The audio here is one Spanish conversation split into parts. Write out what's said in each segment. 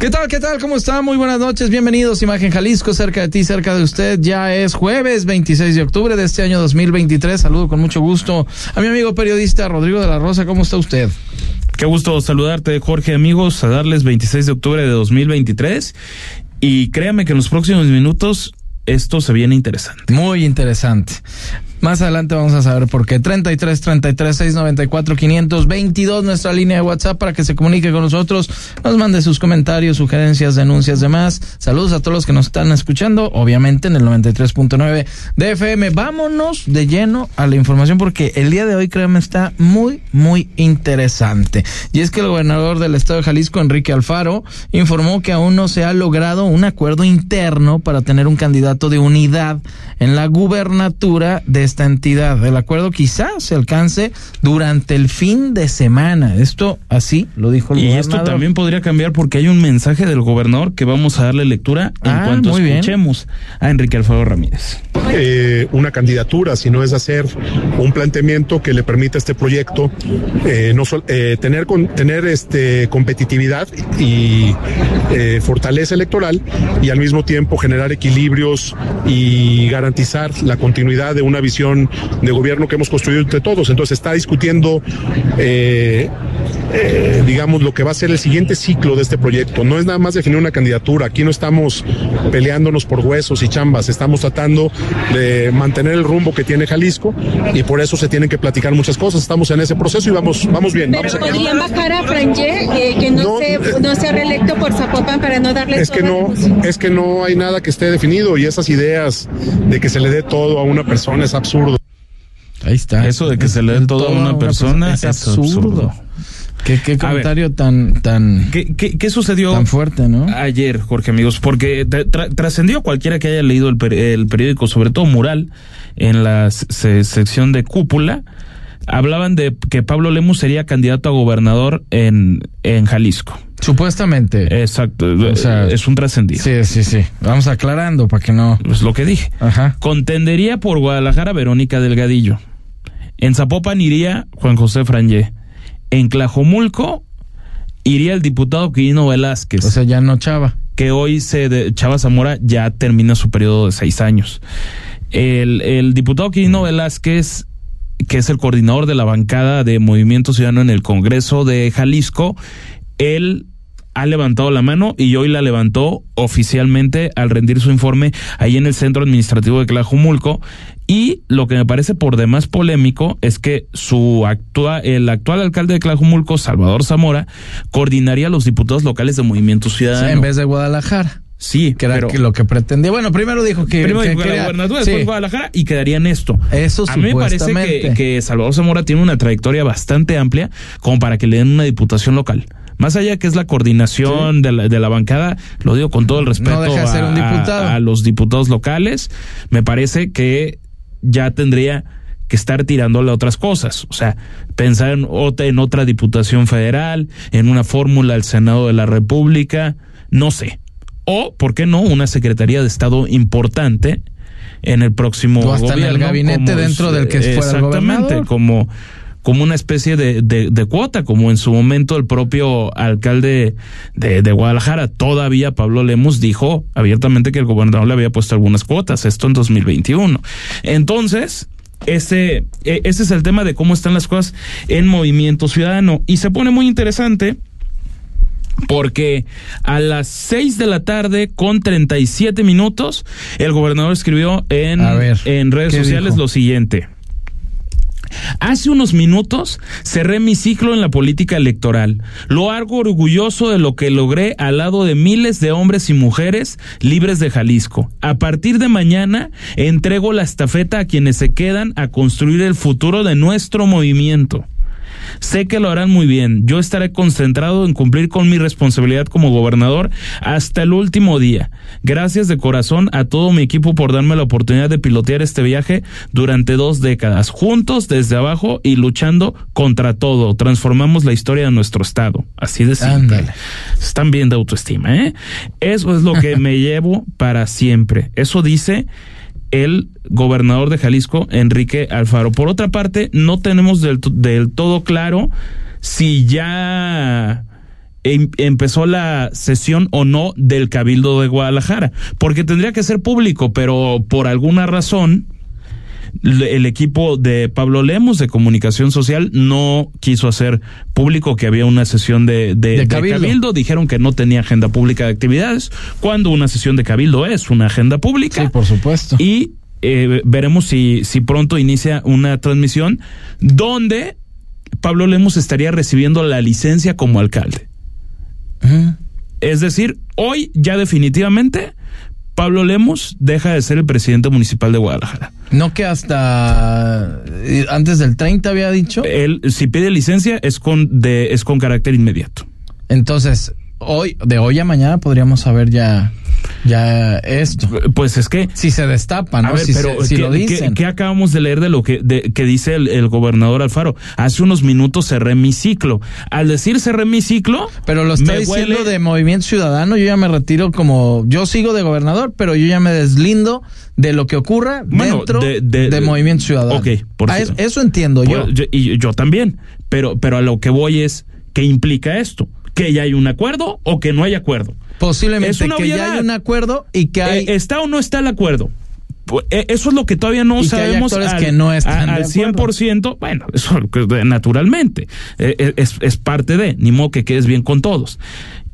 ¿Qué tal? ¿Qué tal? ¿Cómo está? Muy buenas noches. Bienvenidos. Imagen Jalisco, cerca de ti, cerca de usted. Ya es jueves 26 de octubre de este año 2023. Saludo con mucho gusto a mi amigo periodista Rodrigo de la Rosa. ¿Cómo está usted? Qué gusto saludarte, Jorge, amigos, a darles 26 de octubre de 2023. Y créame que en los próximos minutos esto se viene interesante. Muy interesante. Más adelante vamos a saber por qué. 33 33 694 522, nuestra línea de WhatsApp para que se comunique con nosotros, nos mande sus comentarios, sugerencias, denuncias, demás. Saludos a todos los que nos están escuchando, obviamente en el 93.9 de FM. Vámonos de lleno a la información porque el día de hoy, créanme, está muy, muy interesante. Y es que el gobernador del estado de Jalisco, Enrique Alfaro, informó que aún no se ha logrado un acuerdo interno para tener un candidato de unidad en la gubernatura de esta entidad. El acuerdo quizás se alcance durante el fin de semana. Esto así lo dijo el y gobernador. esto también podría cambiar porque hay un mensaje del gobernador que vamos a darle lectura en Ah, cuanto muy bien. escuchemos a Enrique Alfaro Ramírez. eh, una candidatura, sino es hacer un planteamiento que le permita a este proyecto eh, no sol- eh, tener con, tener este competitividad y eh, fortaleza electoral y al mismo tiempo generar equilibrios y garantizar la continuidad de una visión de gobierno que hemos construido entre todos. Entonces está discutiendo eh, eh, digamos, lo que va a ser el siguiente ciclo de este proyecto. No es nada más definir una candidatura. Aquí no estamos peleándonos por huesos y chambas. Estamos tratando de mantener el rumbo que tiene Jalisco y por eso se tienen que platicar muchas cosas. Estamos en ese proceso y vamos, vamos bien. Pero Vamos a- podrían bajar a Franje, eh, que no, No, se, eh, no sea reelecto por Zapopan para no darle Es que no, es que no hay nada que esté definido y esas ideas de que se le dé todo a una persona es absurdo. Ahí está. Eso de que se le dé todo a una persona es es absurdo. absurdo. ¿Qué, qué A ver. comentario tan, tan, ¿Qué, qué, qué sucedió tan fuerte, ¿no? ayer, Jorge, amigos? Porque tra- tra- trascendió cualquiera que haya leído el, per- el periódico, sobre todo Mural, en la se- sección de cúpula, hablaban de que Pablo Lemus sería candidato a gobernador en, en Jalisco. Supuestamente. Exacto, O sea, es un trascendido. Sí, sí, sí. Vamos aclarando para que no. Es lo que dije. Ajá. Contendería por Guadalajara Verónica Delgadillo. En Zapopan iría Juan José Frangé. En Tlajomulco iría el diputado Quirino Velázquez, O sea, ya no chava. que hoy se de, Chava Zamora ya termina su periodo de seis años. El, el diputado Quirino Velázquez, que es el coordinador de la bancada de Movimiento Ciudadano en el Congreso de Jalisco, él ha levantado la mano y hoy la levantó oficialmente al rendir su informe ahí en el centro administrativo de Tlajumulco y lo que me parece por demás polémico es que su actua, el actual alcalde de Tlajumulco, Salvador Zamora, coordinaría a los diputados locales de Movimiento Ciudadano. en vez de Guadalajara. sí, Que era pero que lo que pretendía. Bueno, primero dijo que. primero que dijo que la quería- gubernatura, sí. después Guadalajara y quedaría en esto. Eso A mí me parece que, que Salvador Zamora tiene una trayectoria bastante amplia como para que le den una diputación local. Más allá que es la coordinación de, la, de la bancada, lo digo con todo el respeto deja de ser a, un diputado. a- a los diputados locales, me parece que ya tendría que estar tirándole a otras cosas, o sea, pensar en otra, en otra diputación federal, en una fórmula al Senado de la República, no sé. O, ¿por qué no?, una Secretaría de Estado importante en el próximo O hasta en el gobierno, gabinete dentro del que fuera el Exactamente, gobernador. como como una especie de, de, de cuota, como en su momento el propio alcalde de, de Guadalajara, todavía Pablo Lemus dijo abiertamente que el gobernador le había puesto algunas cuotas, esto en 2021. Entonces, ese, e- ese es el tema de cómo están las cosas en Movimiento Ciudadano. Y se pone muy interesante porque a las 6 de la tarde con 37 minutos el gobernador escribió en, ver, en redes ¿qué sociales dijo? lo siguiente. Hace unos minutos cerré mi ciclo en la política electoral. Lo hago orgulloso de lo que logré al lado de miles de hombres y mujeres libres de Jalisco. A partir de mañana entrego la estafeta a quienes se quedan a construir el futuro de nuestro movimiento. Sé que lo harán muy bien. Yo estaré concentrado en cumplir con mi responsabilidad como gobernador hasta el último día. Gracias de corazón a todo mi equipo por darme la oportunidad de pilotear este viaje durante dos décadas, juntos desde abajo y luchando contra todo. Transformamos la historia de nuestro estado. Así de simple. Ándale. Están bien de autoestima, ¿eh? Eso es lo que me llevo para siempre. Eso dice el gobernador de Jalisco, Enrique Alfaro. Por otra parte, no tenemos del, to- del todo claro si ya em- empezó la sesión o no del Cabildo de Guadalajara, porque tendría que ser público, pero por alguna razón el equipo de Pablo Lemos de comunicación social no quiso hacer público que había una sesión de, de- De de cabildo. Dijeron que no tenía agenda pública de actividades, cuando una sesión de cabildo es una agenda pública. Sí, por supuesto. Y eh, veremos si, si pronto inicia una transmisión donde Pablo Lemos estaría recibiendo la licencia como alcalde. Es decir, hoy ya definitivamente Pablo Lemos deja de ser el presidente municipal de Guadalajara. No que hasta eh, antes del 30 había dicho. Él, si pide licencia, es con, de, es con carácter inmediato. Entonces, hoy, de hoy a mañana podríamos saber ya, ya esto. Pues es que Si se destapa, ¿no? A ver, si pero se- si ¿qué, lo dicen. qué acabamos de leer de lo que, de- que dice el, el gobernador Alfaro? Hace unos minutos cerré mi ciclo. Al decir cerré mi ciclo, Pero lo está diciendo huele- de Movimiento Ciudadano, yo ya me retiro como, yo sigo de gobernador, pero yo ya me deslindo de lo que ocurra Bueno, dentro de- de, de- Movimiento Ciudadano. Ok, por Ah, si- es- eso entiendo yo. Yo- y yo también, pero, pero a lo que voy es, ¿qué implica esto? ¿Que ya hay un acuerdo o que no hay acuerdo? Posiblemente es una que ya hay un acuerdo y que hay... Eh, ¿Está o no está el acuerdo? Eh, Eso es lo que todavía no Y que hay sabemos actores al, que no están a- al 100%. Bueno, eso naturalmente eh, es, es parte de, ni modo que quedes bien con todos.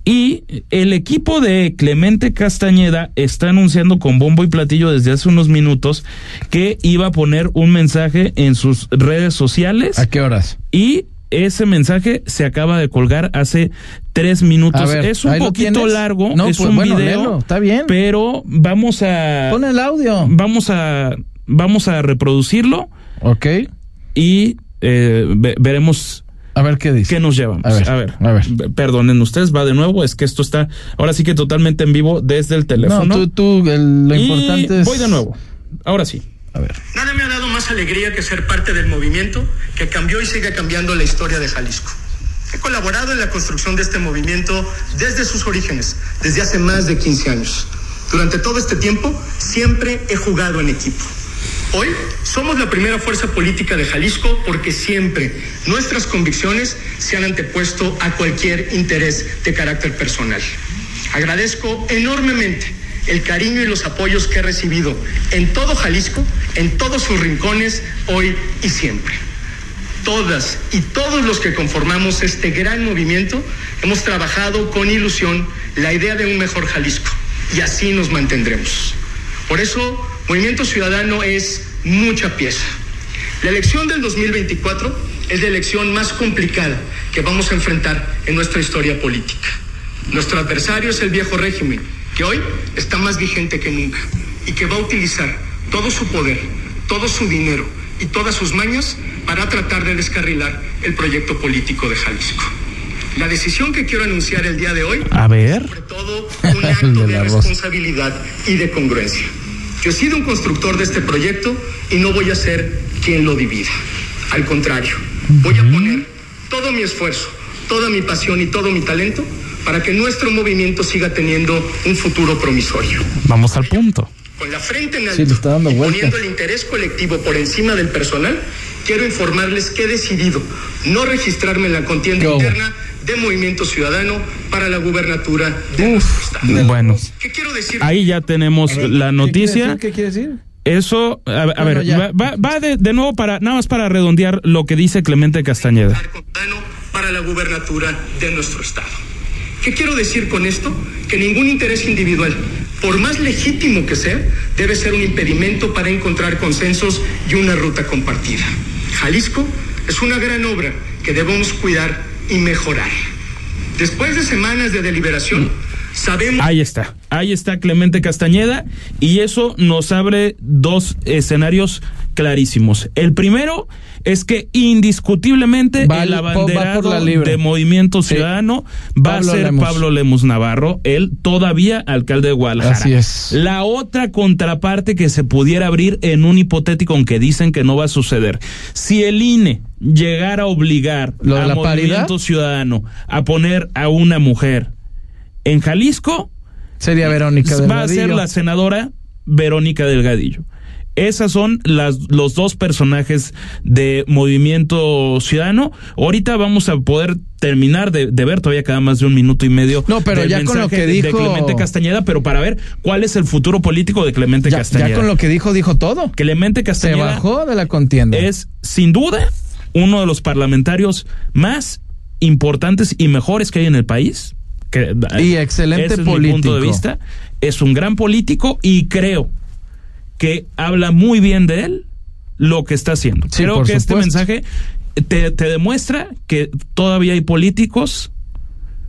Y el equipo de Clemente Castañeda está anunciando con bombo y platillo desde hace unos minutos que iba a poner un mensaje en sus redes sociales ¿A qué horas? y ese mensaje se acaba de colgar hace tres minutos. Ver, es un ¿ahí lo poquito largo, No, es pues, un bueno, video, léelo, está bien. pero vamos a Pon el audio. vamos a vamos a reproducirlo Ok. y eh, ve- veremos A ver qué dice. qué nos llevamos. A ver, a ver, a ver. perdonen ustedes, va de nuevo, es que esto está ahora sí que totalmente en vivo desde el teléfono. No, tú, tú, el- lo Y importante es... voy de nuevo. Ahora sí. A ver. Nada me ha dado más alegría que ser parte del movimiento que cambió y sigue cambiando la historia de Jalisco. He colaborado en la construcción de este movimiento desde sus orígenes, desde hace más de 15 años. Durante todo este tiempo siempre he jugado en equipo. Hoy somos la primera fuerza política de Jalisco porque siempre nuestras convicciones se han antepuesto a cualquier interés de carácter personal. Agradezco enormemente el cariño y los apoyos que he recibido en todo Jalisco, en todos sus rincones, hoy y siempre. Todas y todos los que conformamos este gran movimiento hemos trabajado con ilusión la idea de un mejor Jalisco y así nos mantendremos. Por eso, Movimiento Ciudadano es mucha pieza. La elección del 2024 es la elección más complicada que vamos a enfrentar en nuestra historia política. Nuestro adversario es el viejo régimen, que hoy está más vigente que nunca y que va a utilizar todo su poder, todo su dinero y todas sus mañas para tratar de descarrilar el proyecto político de Jalisco. La decisión que quiero anunciar el día de hoy A ver. sobre todo un acto de de la voz. responsabilidad y de congruencia. Yo he sido un constructor de este proyecto y no voy a ser quien lo divida. Al contrario, voy a poner todo mi esfuerzo, toda mi pasión y todo mi talento para que nuestro movimiento siga teniendo un futuro promisorio. Vamos al punto. Con la frente en Sí, alto le está dando y vueltas. poniendo el interés colectivo por encima del personal, quiero informarles que he decidido no registrarme en la contienda interna de Movimiento Ciudadano para la gubernatura de nuestro estado. Bueno, ¿Qué quiero decir? ahí ya tenemos la noticia. ¿Qué quiere decir? Eso, a, a Bueno, ver, ya. va, de, de nuevo para, nada más para redondear lo que dice Clemente Castañeda. Ciudadano para la gubernatura de nuestro estado. ¿Qué quiero decir con esto? Que ningún interés individual, por más legítimo que sea, debe ser un impedimento para encontrar consensos y una ruta compartida. Jalisco es una gran obra que debemos cuidar y mejorar. Después de semanas de deliberación, Sabemos Ahí está, ahí está Clemente Castañeda y eso nos abre dos escenarios clarísimos. El primero es que indiscutiblemente Va- el va abanderado de Movimiento Sí. Ciudadano va Pablo a ser Lemus. Pablo Lemus Navarro, él todavía alcalde de Guadalajara. Así es. La otra contraparte que se pudiera abrir en un hipotético, aunque dicen que no va a suceder, si el INE llegara a obligar ¿Lo a la Movimiento paridad? Ciudadano a poner a una mujer en Jalisco, Sería Verónica va a ser Delgadillo. la senadora Verónica Delgadillo. Esas son las, los dos personajes de Movimiento Ciudadano. Ahorita vamos a poder terminar de, de ver, todavía queda más de un minuto y medio. No, pero ya con lo que dijo- De Clemente Castañeda, pero para ver cuál es el futuro político de Clemente ya, Castañeda. ya con lo que dijo, dijo todo. Clemente Se Castañeda bajó de la contienda. es, sin duda, uno de los parlamentarios más importantes y mejores que hay en el país. Que, Y excelente ese es mi punto político. de vista. Es un gran político y creo que habla muy bien de él lo que está haciendo. Sí, creo que este mensaje te, te demuestra que todavía hay políticos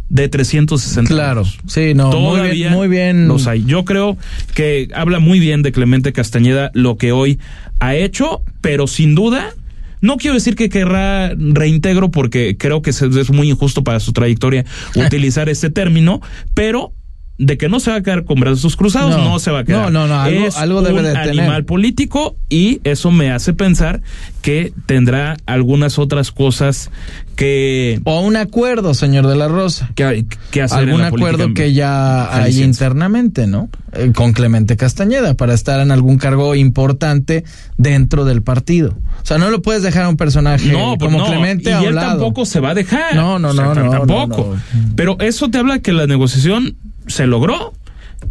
de 360 Claro, sí, no, muy Todavía bien, muy bien. los hay. Yo creo que habla muy bien de Clemente Castañeda lo que hoy ha hecho, pero sin duda. No quiero decir que querrá reintegro porque creo que es, muy injusto para su trayectoria utilizar ese término, pero de que no se va a quedar con brazos cruzados, No. no, se va a quedar. No, no, no, algo- es algo debe un de tener. animal político y eso me hace pensar que tendrá algunas otras cosas que, O un acuerdo, señor de la Rosa. que, que hacer. en Algún la acuerdo que ya hay internamente, ¿no? Eh, con Clemente Castañeda para estar en algún cargo importante dentro del partido. O sea, no lo puedes dejar a un personaje No, pues como no, Clemente y a él lado. tampoco se va a dejar. No, no, O sea, no, no, tampoco. Pero eso te habla que la negociación se logró.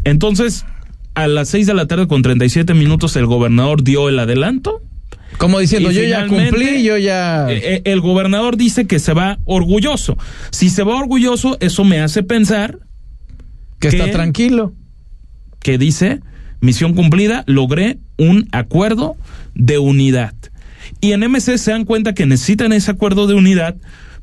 Entonces, a las 6 de la tarde con 37 minutos el gobernador dio el adelanto. Como diciendo, Y yo ya cumplí, yo ya... Eh, eh, el gobernador dice que se va orgulloso. Si se va orgulloso, eso me hace pensar que está ¿qué? tranquilo. que dice, misión cumplida, logré un acuerdo de unidad. Y en MC se dan cuenta que necesitan ese acuerdo de unidad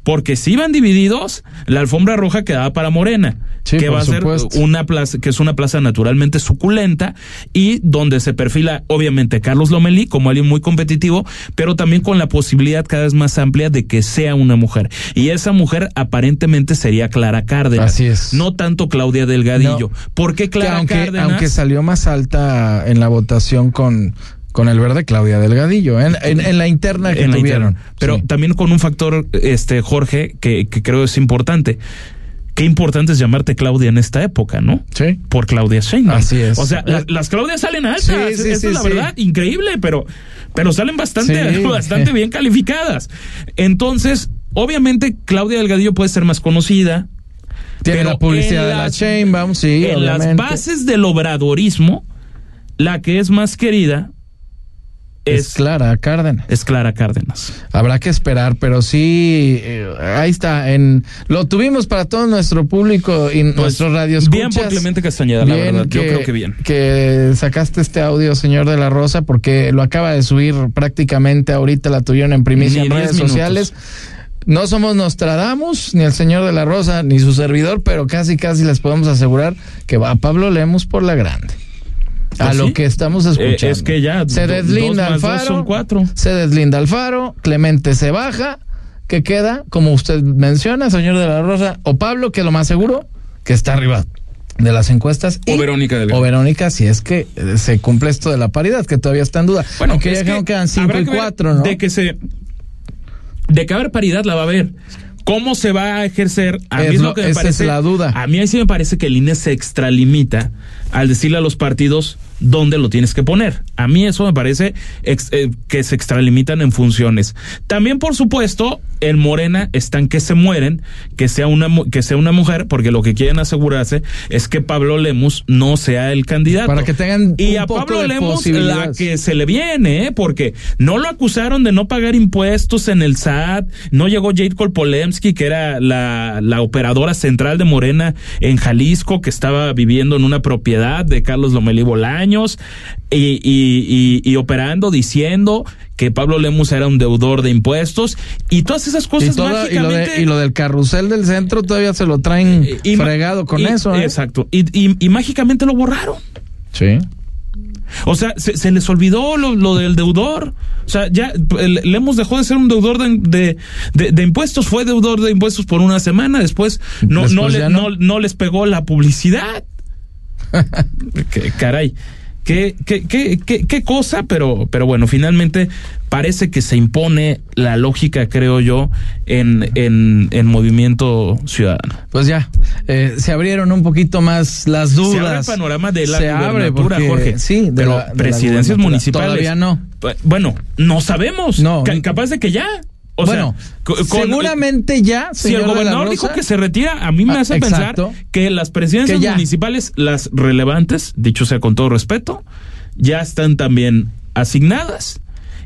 porque si iban divididos, la alfombra roja quedaba para Morena, Sí, que va a ser una plaza, que es una plaza naturalmente suculenta y donde se perfila obviamente Carlos Lomelí como alguien muy competitivo, pero también con la posibilidad cada vez más amplia de que sea una mujer. Y esa mujer aparentemente sería Clara Cárdenas. Así es. No tanto Claudia Delgadillo. No. ¿Por qué Que Clara aunque, Cárdenas? aunque salió más alta en la votación con, con el verde Claudia Delgadillo, en, en, en la interna que en tuvieron. interna. Pero Sí. también con un factor, este, Jorge, que, que creo es importante. Qué importante es llamarte Claudia en esta época, ¿no? Sí. Por Claudia Sheinbaum. Así es. O sea, la- las Claudias salen altas. Sí, Esa sí, es sí, la sí. verdad, increíble, pero, pero salen bastante, Sí. bastante bien calificadas. Entonces, obviamente, Claudia Delgadillo puede ser más conocida. Tiene pero la publicidad de la Chainbaum, sí, En las bases del obradorismo, la que es más querida es, es, Clara Cárdenas. es Clara Cárdenas. Habrá que esperar, pero sí, eh, ahí está. En, lo tuvimos para todo nuestro público y nuestros radios. Pues, Bien por Clemente Castañeda, la verdad. Yo creo que bien. Que sacaste este audio, señor de la Rosa, porque lo acaba de subir prácticamente ahorita, la tuvieron en primicia Ni en 10 redes minutos. sociales. No somos Nostradamus, ni el señor de la Rosa, ni su servidor, pero casi, casi les podemos asegurar que va a Pablo Lemos por la grande. A Pues lo sí. que estamos Eh, escuchando. es que ya se do- deslinda dos Alfaro. son cuatro. Se deslinda Alfaro. Clemente se baja. que queda, como usted menciona, señor de la Rosa, o Pablo, que lo más seguro, que está arriba de las encuestas. O y- Verónica Delgado. O Verónica, si es que eh, se cumple esto de la paridad, que todavía está en duda. Bueno, Aunque ya que quedan 5 habrá y que 4, ¿no? De que se. De que haber paridad la va a haber. ¿Cómo se va a ejercer? A mí Es es lo- lo que me esa es parece. la duda. A mí ahí sí me parece que el INE se extralimita al decirle a los partidos dónde lo tienes que poner. A mí eso me parece ex- eh, que se extralimitan en funciones. También, por supuesto, en Morena están que se mueren, que sea una que sea una mujer, porque lo que quieren asegurarse es que Pablo Lemus no sea el candidato. Para que tengan y un a poco Pablo de Lemus la que se le viene, ¿eh? porque no lo acusaron de no pagar impuestos en el SAT, no llegó Jade Kolpolemsky, que era la, la operadora central de Morena en Jalisco, que estaba viviendo en una propiedad de Carlos Lomelí Bolaños. y, y, y, y operando, diciendo que Pablo Lemus era un deudor de impuestos y todas esas Y, cosas y, lo mágicamente... de- y lo del carrusel del centro todavía se lo traen Eh, y fregado con eso. ¿eh? Exacto. Y, mágicamente lo borraron. Sí. O sea, se, se les olvidó lo, lo del deudor. O sea, ya Lemos dejó de ser un deudor de, de, de- de impuestos, fue deudor de impuestos por una semana, después no, Después no, le- no. les pegó la publicidad. Caray. Qué, qué, qué, qué, qué cosa, pero, pero bueno, finalmente parece que se impone la lógica, creo yo, en, en, en Movimiento Ciudadano. Pues ya, eh, se abrieron un poquito más las Se dudas. abre el panorama de la Se abre gubernatura, porque- Jorge. Sí, de pero la- de la presidencias municipales. Todavía no. Bueno, no sabemos. No. Ca- capaz de que ya. O bueno, sea, con- seguramente ya, Si el gobernador dijo que se retira, a mí me Ah, hace exacto. pensar que las presidencias Que municipales, las relevantes, dicho sea con todo respeto, ya están también asignadas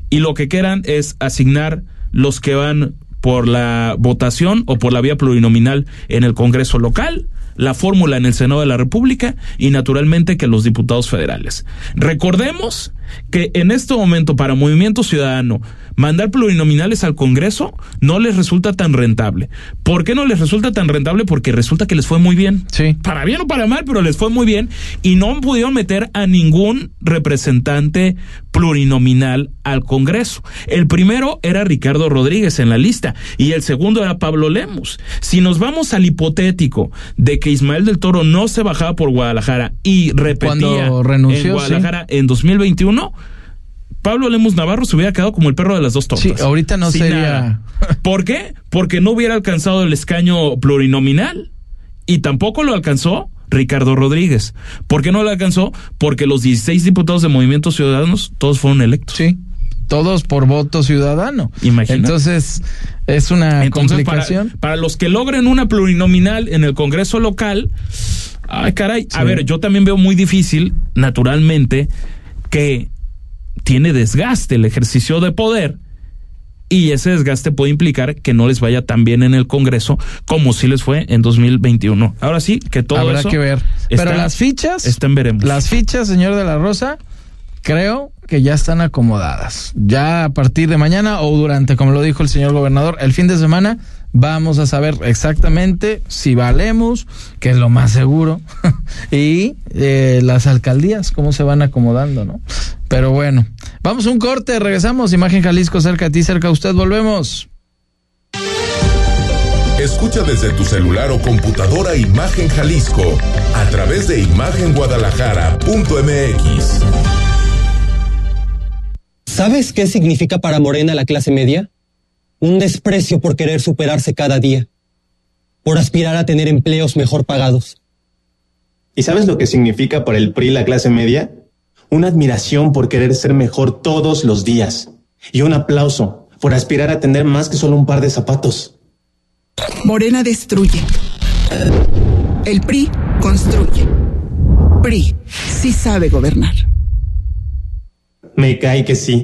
y lo que quieran es asignar los que van por la votación o por la vía plurinominal en el Congreso local, la fórmula en el Senado de la República y naturalmente que los diputados federales. Recordemos que en este momento para Movimiento Ciudadano mandar plurinominales al Congreso no les resulta tan rentable. ¿Por qué no les resulta tan rentable? Porque resulta que les fue muy bien. Sí. Para bien o para mal, pero les fue muy bien y no pudieron meter a ningún representante plurinominal al Congreso. El primero era Ricardo Rodríguez en la lista y el segundo era Pablo Lemus. Si nos vamos al hipotético de que Ismael del Toro no se bajaba por Guadalajara y repetía Cuando renunció, en Guadalajara en 2021, Pablo Lemus Navarro se hubiera quedado como el perro de las dos tortas. Sí, ahorita no sería- nada. ¿Por qué? Porque no hubiera alcanzado el escaño plurinominal y tampoco lo alcanzó Ricardo Rodríguez. ¿Por qué no lo alcanzó? Porque los 16 diputados de Movimiento Ciudadanos todos fueron electos. Sí, todos por voto ciudadano. Imagina. Entonces, es una Entonces, para, complicación. para los que logren una plurinominal en el Congreso local, ay, caray, a ver, yo también veo muy difícil, naturalmente, que tiene desgaste el ejercicio de poder y ese desgaste puede implicar que no les vaya tan bien en el Congreso como si les fue en 2021. Ahora sí, que todo Habrá eso que ver. está- Pero las fichas, está en veremos. las fichas, señor de la Rosa, creo que ya están acomodadas. Ya a partir de mañana o durante, como lo dijo el señor gobernador, el fin de semana vamos a saber exactamente si valemos, que es lo más seguro, y eh, las alcaldías, cómo se van acomodando, ¿no? Pero bueno, vamos a un corte, regresamos, Imagen Jalisco cerca de ti, cerca de usted, volvemos. Escucha desde tu celular o computadora Imagen Jalisco a través de imagenguadalajara.mx. ¿Sabes qué significa para Morena la clase media? Un desprecio por querer superarse cada día, por aspirar a tener empleos mejor pagados. ¿Y sabes lo que significa para el PRI la clase media? Una admiración por querer ser mejor todos los días. Y un aplauso por aspirar a tener más que solo un par de zapatos. Morena destruye. El PRI construye. PRI sí sabe gobernar. Me cae que sí.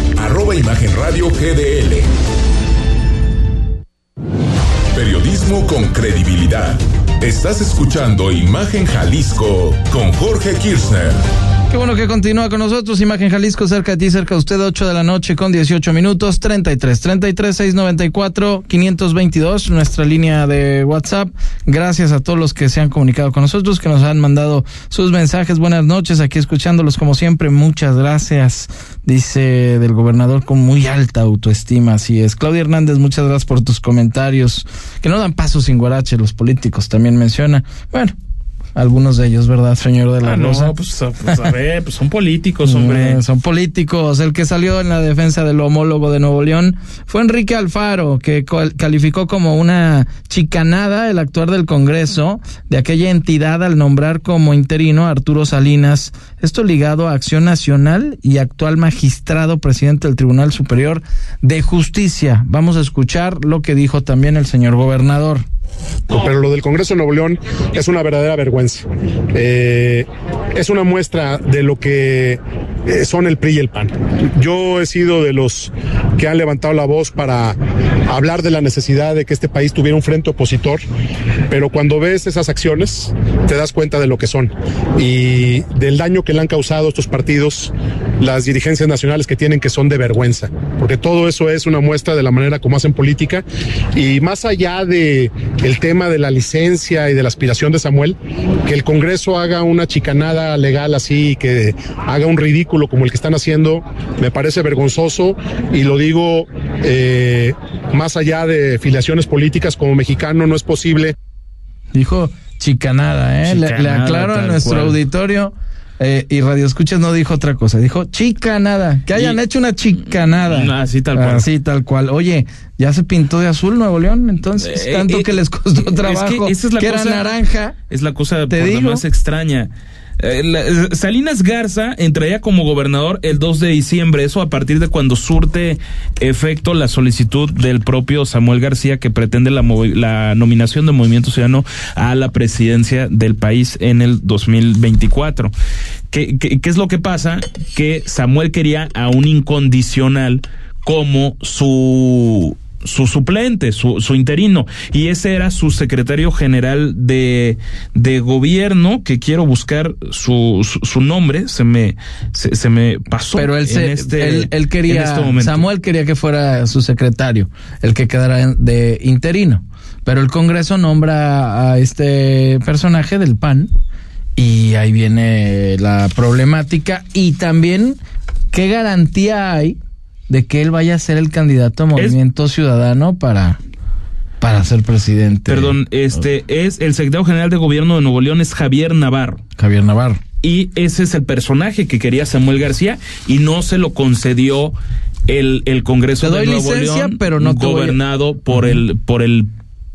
Arroba Imagen Radio GDL. Periodismo con credibilidad. Estás escuchando Imagen Jalisco con Jorge Kirchner. Qué bueno que continúa con nosotros. Imagen Jalisco, cerca de ti, cerca de usted, 8 de la noche con 18 minutos, 33, 33, 694, 522, nuestra línea de WhatsApp. Gracias a todos los que se han comunicado con nosotros, que nos han mandado sus mensajes. Buenas noches, aquí escuchándolos como siempre. Muchas gracias, dice del gobernador con muy alta autoestima. Así es. Claudia Hernández, muchas gracias por tus comentarios. Que no dan paso sin guarache, los políticos también menciona. Bueno, algunos de ellos, ¿verdad, señor de la Ah, no, pues, pues, a ver, pues son políticos, hombre. Mm, son políticos. El que salió en la defensa del homólogo de Nuevo León fue Enrique Alfaro, que calificó como una chicanada el actuar del Congreso de aquella entidad al nombrar como interino a Arturo Salinas. Esto ligado a Acción Nacional y actual magistrado presidente del Tribunal Superior de Justicia. Vamos a escuchar lo que dijo también el señor gobernador. Pero lo del Congreso de Nuevo León es una verdadera vergüenza. Eh, es una muestra de lo que eh, son el PRI y el PAN. Yo he sido de los que han levantado la voz para hablar de la necesidad de que este país tuviera un frente opositor, pero cuando ves esas acciones te das cuenta de lo que son y del daño que le han causado estos partidos, las dirigencias nacionales que tienen que son de vergüenza, porque todo eso es una muestra de la manera como hacen política y más allá de tema de la licencia y de la aspiración de Samuel, que el Congreso haga una chicanada legal así, que haga un ridículo como el que están haciendo, me parece vergonzoso y lo digo eh, más allá de filiaciones políticas como mexicano, no es posible. Dijo chicanada, ¿eh? Le- aclaro a nuestro cual. auditorio. Eh, y Radio Escuchas no dijo otra cosa, dijo chicanada, que hayan Y- hecho una chicanada. Así tal cual. Así tal cual. Oye, ya se pintó de azul Nuevo León, entonces, Eh, tanto eh, que les costó es trabajo, que esa es la que cosa- era naranja. Es la cosa ¿Te por digo? demás extraña. Eh, eh, Salinas Garza entraría como gobernador el 2 de diciembre, eso a partir de cuando surte efecto la solicitud del propio Samuel García que pretende la, nominación de Movimiento Ciudadano a la presidencia del país en el 2024. ¿Qué, qué, qué es lo que pasa? Que Samuel quería a un incondicional como su su suplente, su, su interino, y ese era su secretario general de, de gobierno, que quiero buscar su, su, su nombre, se me, se, se me pasó. Pero él, en se, este- él, él quería, en este momento. Samuel quería que fuera su secretario, el que quedara de interino. Pero el Congreso nombra a este personaje del PAN y ahí viene la problemática y también qué garantía hay de que él vaya a ser el candidato a Movimiento Ciudadano para, para ser presidente. Perdón, este es el secretario general de gobierno de Nuevo León, es Javier Navarro. Javier Navarro. Y ese es el personaje que quería Samuel García y no se lo concedió el, el Congreso Te de doy Nuevo licencia, León, pero no gobernado por el por el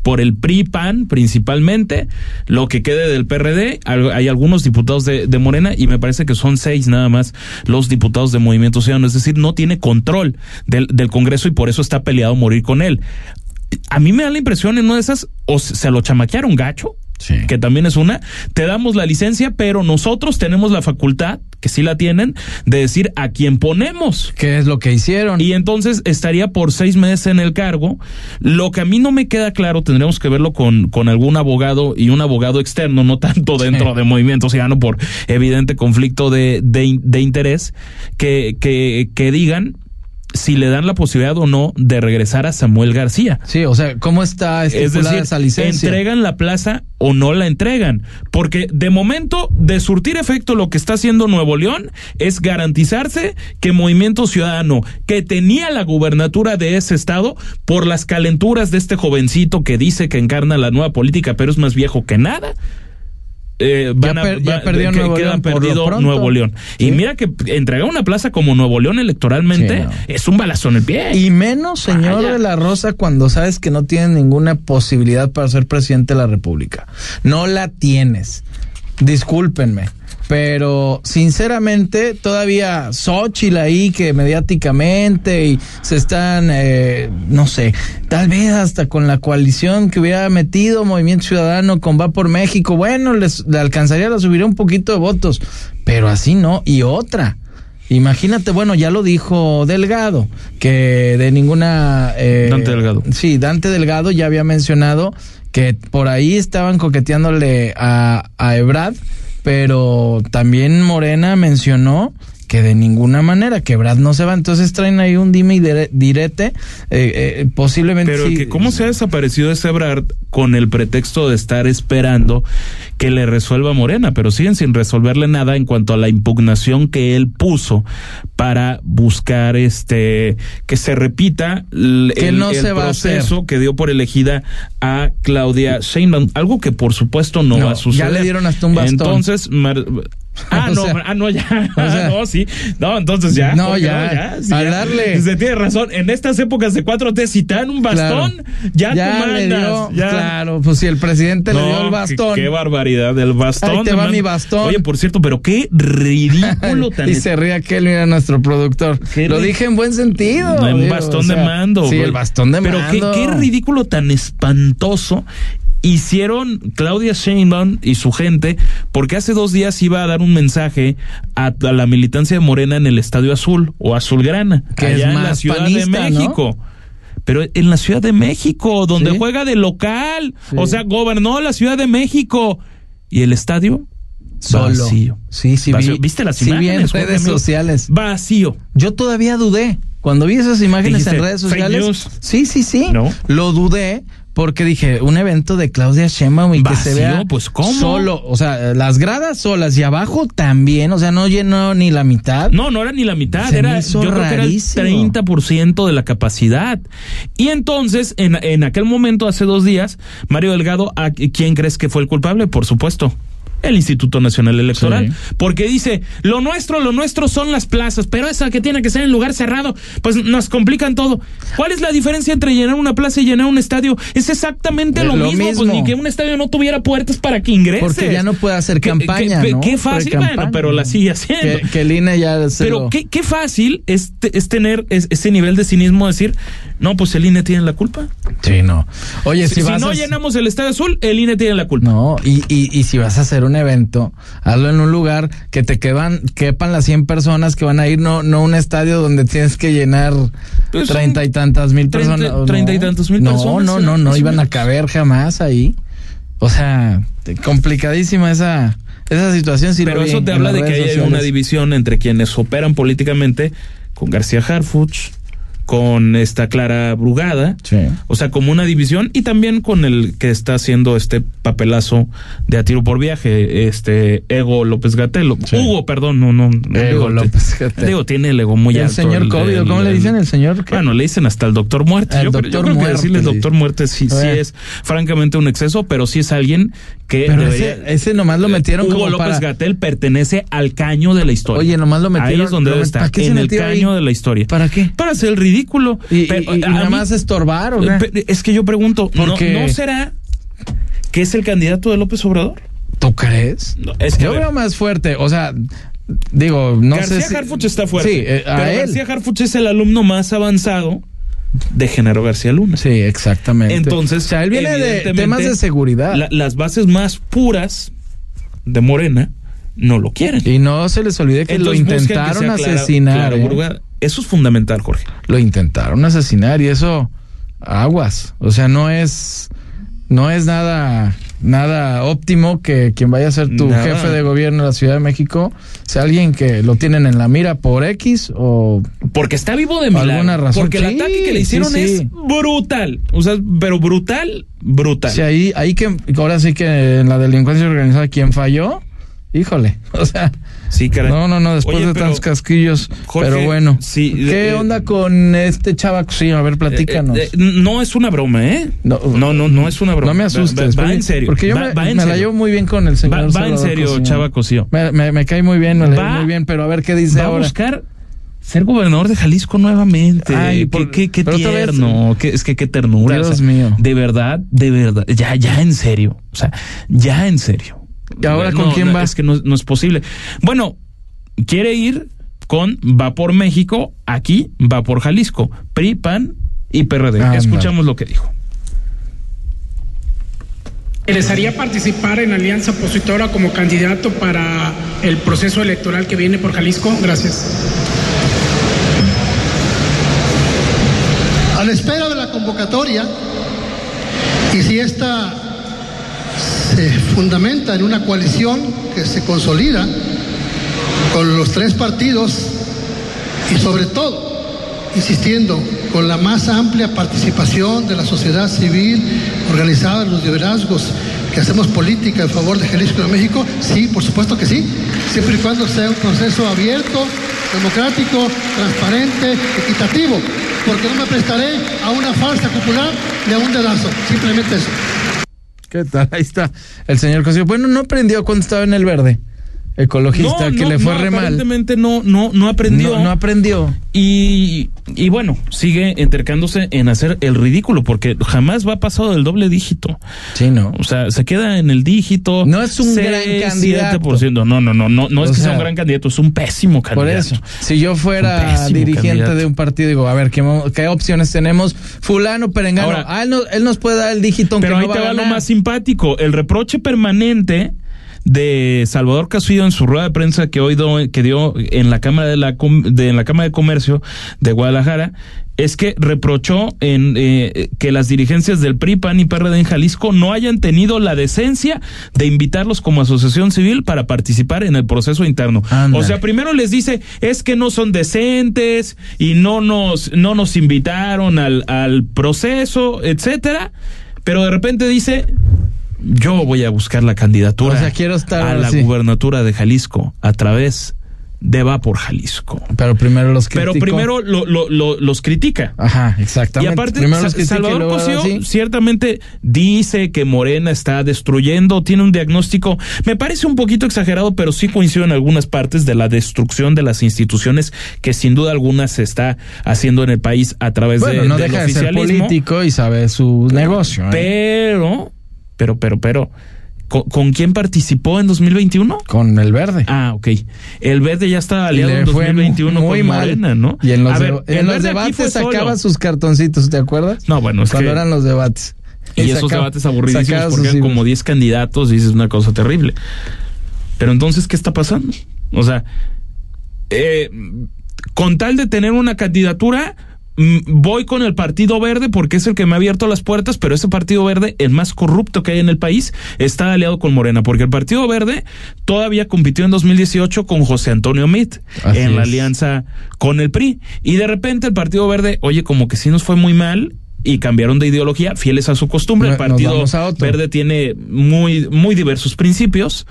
por el PRI PAN principalmente, lo que quede del PRD, hay algunos diputados de, Morena y me parece que son seis nada más los diputados de Movimiento Ciudadano, es decir, no tiene control del, Congreso y por eso está peleado morir con él. A mí me da la impresión en una de esas, o se lo chamaquearon gacho, que también es una, te damos la licencia, pero nosotros tenemos la facultad, que sí la tienen, de decir a quién ponemos. ¿Qué es lo que hicieron? Y entonces estaría por seis meses en el cargo. Lo que a mí no me queda claro, tendremos que verlo con, con algún abogado y un abogado externo, no tanto dentro de Movimiento Ciudadano por evidente conflicto de, de, in- de interés, que, que, que digan si le dan la posibilidad o no de regresar a Samuel García. Sí, o sea, ¿cómo está Es decir, esa licencia? entregan la plaza o no la entregan. Porque de momento, de surtir efecto, lo que está haciendo Nuevo León es garantizarse que Movimiento Ciudadano, que tenía la gubernatura de ese estado, por las calenturas de este jovencito que dice que encarna la nueva política, pero es más viejo que nada. Eh, van a, per- ya va- perdió que Nuevo León perdido. Nuevo León. Y mira que entregar una plaza como Nuevo León electoralmente Sí, no. es un balazo en el pie. Y menos, señor Vaya. de la Rosa, cuando sabes que no tienes ninguna posibilidad para ser presidente de la República. No la tienes. Discúlpenme. Pero sinceramente, todavía Xochitl ahí que mediáticamente y se están, eh, no sé, tal vez hasta con la coalición que hubiera metido Movimiento Ciudadano con Va por México, bueno, les le alcanzaría, le subiría un poquito de votos, pero así no. Y otra, Imagínate, bueno, ya lo dijo Delgado, que de ninguna... eh, Dante Delgado. Sí, Dante Delgado ya había mencionado que por ahí estaban coqueteándole a, a Ebrad, pero también Morena mencionó que de ninguna manera, que Ebrad no se va. Entonces traen ahí un dime y dire- direte, eh, eh, posiblemente... Pero sí- que cómo se ha desaparecido ese Ebrard con el pretexto de estar esperando que le resuelva Morena, pero siguen sin resolverle nada en cuanto a la impugnación que él puso para buscar este que se repita l- Que el, no el se va a hacer. proceso que dio por elegida a Claudia Sheinbaum, algo que por supuesto no, No, va a suceder. ya le dieron hasta un bastón. Entonces, Mar- Ah, O no, sea, ah, no, ya. o sea, no, sí. No, entonces ya. No, ya. sí, A ya. darle. Se tiene razón. En estas épocas de 4T, si te dan un bastón, ya, tú le mandas. dio, ya. claro, pues si el presidente le dio el bastón. Qué, barbaridad, el bastón. Ahí te va mi bastón. Oye, por cierto, pero qué ridículo tan y se ríe aquel, mira, nuestro productor. Qué Lo ri- dije en buen sentido. No, en digo, bastón o sea, de mando. Sí, el bastón de Pero mando. qué, qué ridículo tan espantoso hicieron Claudia Sheinbaum y su gente, porque hace dos días iba a dar un mensaje a, a la militancia de Morena en el Estadio Azul o Azulgrana, Que allá es en la Ciudad panista, de ¿no? México. Pero en la Ciudad de México, donde Sí. juega de local, Sí. o sea, gobernó la Ciudad de México y el estadio Solo. vacío. Sí, sí, Vacío. vi. ¿Viste las sí, en imágenes? Jorge, redes sociales. Vacío. Yo todavía dudé. Cuando vi esas imágenes Dijiste, en redes "Fake sociales. news". Sí, sí, sí. No. Lo dudé porque dije, un evento de Claudia Sheinbaum y que se vea pues, ¿cómo? solo, o sea, las gradas solas y abajo también, o sea, no llenó ni la mitad. No, no era ni la mitad, Se era yo creo que era el rarísimo. 30% de la capacidad. Y entonces, en, en aquel momento, hace dos días, Mario Delgado, ¿a quién crees que fue el culpable? Por supuesto. El Instituto Nacional Electoral. Sí. Porque dice, lo nuestro, lo nuestro son las plazas, pero esa que tiene que ser en lugar cerrado, pues nos complican todo. ¿Cuál es la diferencia entre llenar una plaza y llenar un estadio? Es exactamente lo, Lo mismo, mismo. pues ni que un estadio no tuviera puertas para que ingreses. Porque ya no puede hacer campaña, qué- ¿no? Qué fácil, bueno, pero la sigue haciendo. Que, que el INE ya se Pero lo- qué, qué fácil es, te- es tener es- ese nivel de cinismo decir, no, pues el INE tiene la culpa. Sí, no. Oye, Si, si, si vas no a... llenamos el Estadio Azul, el INE tiene la culpa. No, y, y, y si vas a hacer un evento, hazlo en un lugar que te quepan, quepan las 100 personas que van a ir, no, no un estadio donde tienes que llenar Pues treinta y tantas mil personas. treinta y No. tantos mil no, personas, No, no, no, más o iban a caber jamás ahí. O sea, complicadísima esa, esa situación. Pero eso te habla de que hay una división entre quienes operan políticamente con García Harfuch, con esta Clara Brugada, Sí. o sea, como una división y también con el que está haciendo este papelazo de a tiro por viaje, este Ego López Gatelo. Sí. Hugo, perdón, no, no. Ego López Gatell. Digo, tiene el ego muy el alto. señor COVID, ¿cómo le dicen? El señor qué? Bueno, le dicen hasta el doctor muerte. El yo, doctor yo creo muerte, que decirle le doctor muerte sí, sí Eh. es francamente un exceso, pero sí es alguien que Pero debería- ese, ese nomás lo metieron Hugo como López para... Gatel pertenece al caño de la historia. Oye, nomás lo metieron- Ahí es donde debe estar, ¿para qué se en el metió ahí? caño de la historia. ¿Para qué? Para hacer el ridículo. Y, y- Pero, y a nada mí- más estorbar, ¿o qué? Es que yo pregunto, ¿no, Porque- ¿no será que es el candidato de López Obrador? ¿Tú crees? No, es que, Yo veo más fuerte, o sea, digo, no García sé si... Harfuch está fuerte. Sí, eh, a pero él. García Harfuch es el alumno más avanzado de Genaro García Luna. Sí, exactamente. Entonces, o sea, él viene de temas de seguridad. la- las bases más puras de Morena no lo quieren. y no se les olvide que Entonces lo que intentaron Clara- asesinar. Clara ¿eh? Eso es fundamental, Jorge. Lo intentaron asesinar y eso, aguas. O sea, no es, no es nada, nada óptimo que quien vaya a ser tu Nada. jefe de gobierno de la Ciudad de México sea alguien que lo tienen en la mira por X o Porque está vivo de milagro. Alguna razón. Porque el ataque que le sí, hicieron sí. es brutal. O sea, pero brutal, brutal. Sí, ahí, ahí que ahora sí que en la delincuencia organizada quien falló, híjole, o sea, Sí, caray. no, no, no, después Oye, de pero, tantos casquillos, Jorge, pero bueno, sí, ¿qué eh, onda con este chavaco? Sí, a ver, platícanos. Eh, eh, no es una broma, ¿eh? No, no, no, no es una broma. No me asustes. Va, en serio. Porque yo va, me, la llevo muy bien con el señor. Va, en serio, Cosío. Chava Cosío. Me, me- me cae muy bien, me la llevo Va- muy bien, pero a ver qué dice Va a ahora. buscar ser gobernador de Jalisco nuevamente. Ay, qué, por- qué, qué vez- tierno. qué- es que qué ternura. Dios o sea, mío. De verdad, de verdad. Ya, ya en serio. O sea, ya en serio. ¿Y ahora con No, quién no, va? Es que no, no es posible. Bueno, quiere ir con Va por México, aquí va por Jalisco, PRI, PAN y PRD. Escuchamos lo que dijo. interesaría participar en alianza opositora como candidato para el proceso electoral que viene por Jalisco? Gracias. A la espera de la convocatoria, y si esta se fundamenta en una coalición que se consolida con los tres partidos y sobre todo, insistiendo, con la más amplia participación de la sociedad civil organizada, los liderazgos que hacemos política en favor de Jalisco y de México, sí, por supuesto que sí, siempre y cuando sea un proceso abierto, democrático, transparente, equitativo, porque no me prestaré a una falsa popular ni a un dedazo, simplemente eso. ¿Qué tal? Ahí está el señor Cosío. Bueno, no aprendió cuando estaba en el verde ecologista No, que no, le fue no, re mal. No, no, no aprendió. No, aprendió. Y, y bueno, sigue entercándose en hacer el ridículo, porque jamás va pasado del doble dígito. Sí, no. O sea, se queda en el dígito. No es un gran candidato. 7%. No, no, no, no, no es que sea sea, un gran candidato, es un pésimo candidato. Por eso, si yo fuera dirigente candidato. de un partido, digo, a ver, ¿qué, qué opciones tenemos? Fulano, Perengano. Ahora- ah, él, no- él nos puede dar el dígito Pero ahí va te va lo más simpático. El reproche permanente de Salvador Casillo en su rueda de prensa que hoy do- que dio en la Cámara de la de en la Cámara de Comercio de Guadalajara es que reprochó en eh, que las dirigencias del PRI, PAN y PRD en Jalisco no hayan tenido la decencia de invitarlos como asociación civil para participar en el proceso interno. O sea, primero les dice es que no son decentes y no nos no nos invitaron al al proceso, etcétera, pero de repente dice yo voy a buscar la candidatura O sea, quiero estar a la gubernatura de Jalisco a través de Va por Jalisco. Pero primero los Pero criticó. primero lo- lo- lo- los critica. Ajá, exactamente. Y aparte, Primero Sa- critica Salvador Cosío ciertamente dice que Morena está destruyendo, tiene un diagnóstico, me parece un poquito exagerado, pero sí coincido en algunas partes de la destrucción de las instituciones que sin duda alguna se está haciendo en el país a través Bueno, de, no del deja de ser político y sabe su negocio. ¿eh? Pero, pero, pero, ¿con, con quién participó en 2021? Con el verde. Ah, ok. El verde ya estaba aliado Le en fue 2021 muy con mal. Morena, ¿no? Y en los, ver, en los debates solo. sacaba sus cartoncitos, ¿te acuerdas? No, bueno, es Cuando que- eran los debates. Y esos debates aburridísimos porque eran como 10 candidatos y es una cosa terrible. Pero entonces, ¿qué está pasando? O sea, eh, con tal de tener una candidatura, voy con el Partido Verde porque es el que me ha abierto las puertas, pero ese Partido Verde, el más corrupto que hay en el país, está aliado con Morena, porque el Partido Verde todavía compitió en 2018 con José Antonio Así en la es. alianza con el PRI. Y de repente el Partido Verde, oye, como que sí nos fue muy mal. Y cambiaron de ideología, fieles a su costumbre. El Partido. Verde tiene muy, muy diversos principios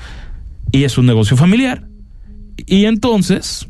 y es un negocio familiar. Y entonces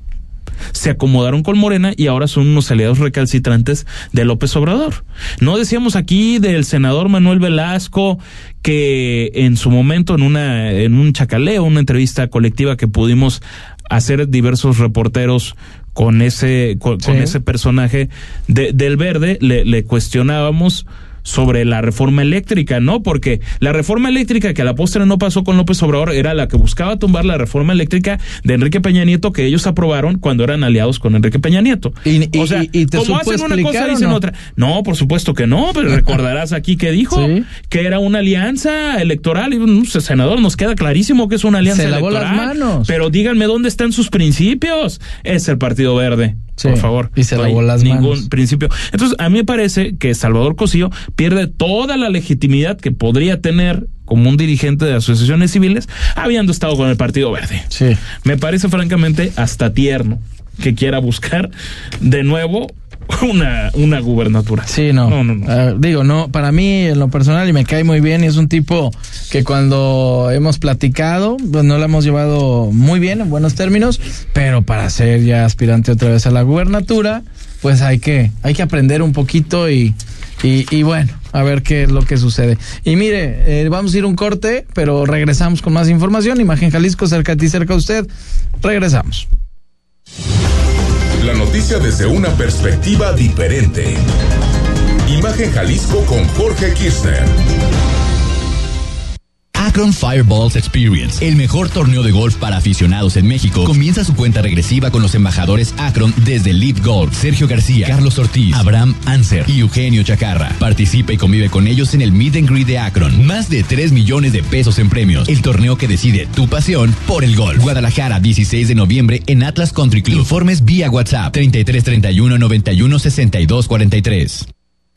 se acomodaron con Morena y ahora son unos aliados recalcitrantes de López Obrador. No decíamos aquí del senador Manuel Velasco que en su momento en una en un chacaleo, una entrevista colectiva que pudimos hacer diversos reporteros con ese con, ese personaje de- del verde le, le cuestionábamos sobre la reforma eléctrica, ¿no? Porque la reforma eléctrica que a la postre no pasó con López Obrador era la que buscaba tumbar la reforma eléctrica de Enrique Peña Nieto que ellos aprobaron cuando eran aliados con Enrique Peña Nieto. Y, y- o sea, y- y te como hacen una cosa, dicen no? otra. No, por supuesto que no, pero recordarás aquí que dijo Sí. que era una alianza electoral. Y, mm, senador, nos queda clarísimo que es una alianza Se lavó las electoral. manos. Pero díganme dónde están sus principios. Es el Partido Verde, Sí, por favor. y se lavó las ningún manos. principio. Entonces, a mí me parece que Salvador Cosío pierde toda la legitimidad que podría tener como un dirigente de asociaciones civiles habiendo estado con el Partido Verde. Sí. Me parece francamente hasta tierno que quiera buscar de nuevo una, una gubernatura. Sí, no. No, no, no. Digo, no, para mí en lo personal y me cae muy bien y es un tipo que cuando hemos platicado, pues no lo hemos llevado muy bien, en buenos términos, pero para ser ya aspirante otra vez a la gubernatura, pues hay que, hay que aprender un poquito y, y, y bueno, a ver qué es lo que sucede. Y mire, eh, vamos a ir un corte, pero regresamos con más información. Imagen Jalisco, cerca de ti, cerca de usted. Regresamos. La noticia desde una perspectiva diferente. Imagen Jalisco con Jorge Kirchner. Akron Fireballs Experience, el mejor torneo de golf para aficionados en México, comienza su cuenta regresiva con los embajadores Akron desde Lead Golf, Sergio García, Carlos Ortiz, Abraham Anser y Eugenio Chacarra. Participa y convive con ellos en el Meet and Greet de Akron. Más de 3 millones de pesos en premios. El torneo que decide tu pasión por el golf. Guadalajara, 16 de noviembre en Atlas Country Club. Informes vía WhatsApp 33 31 91 62 43.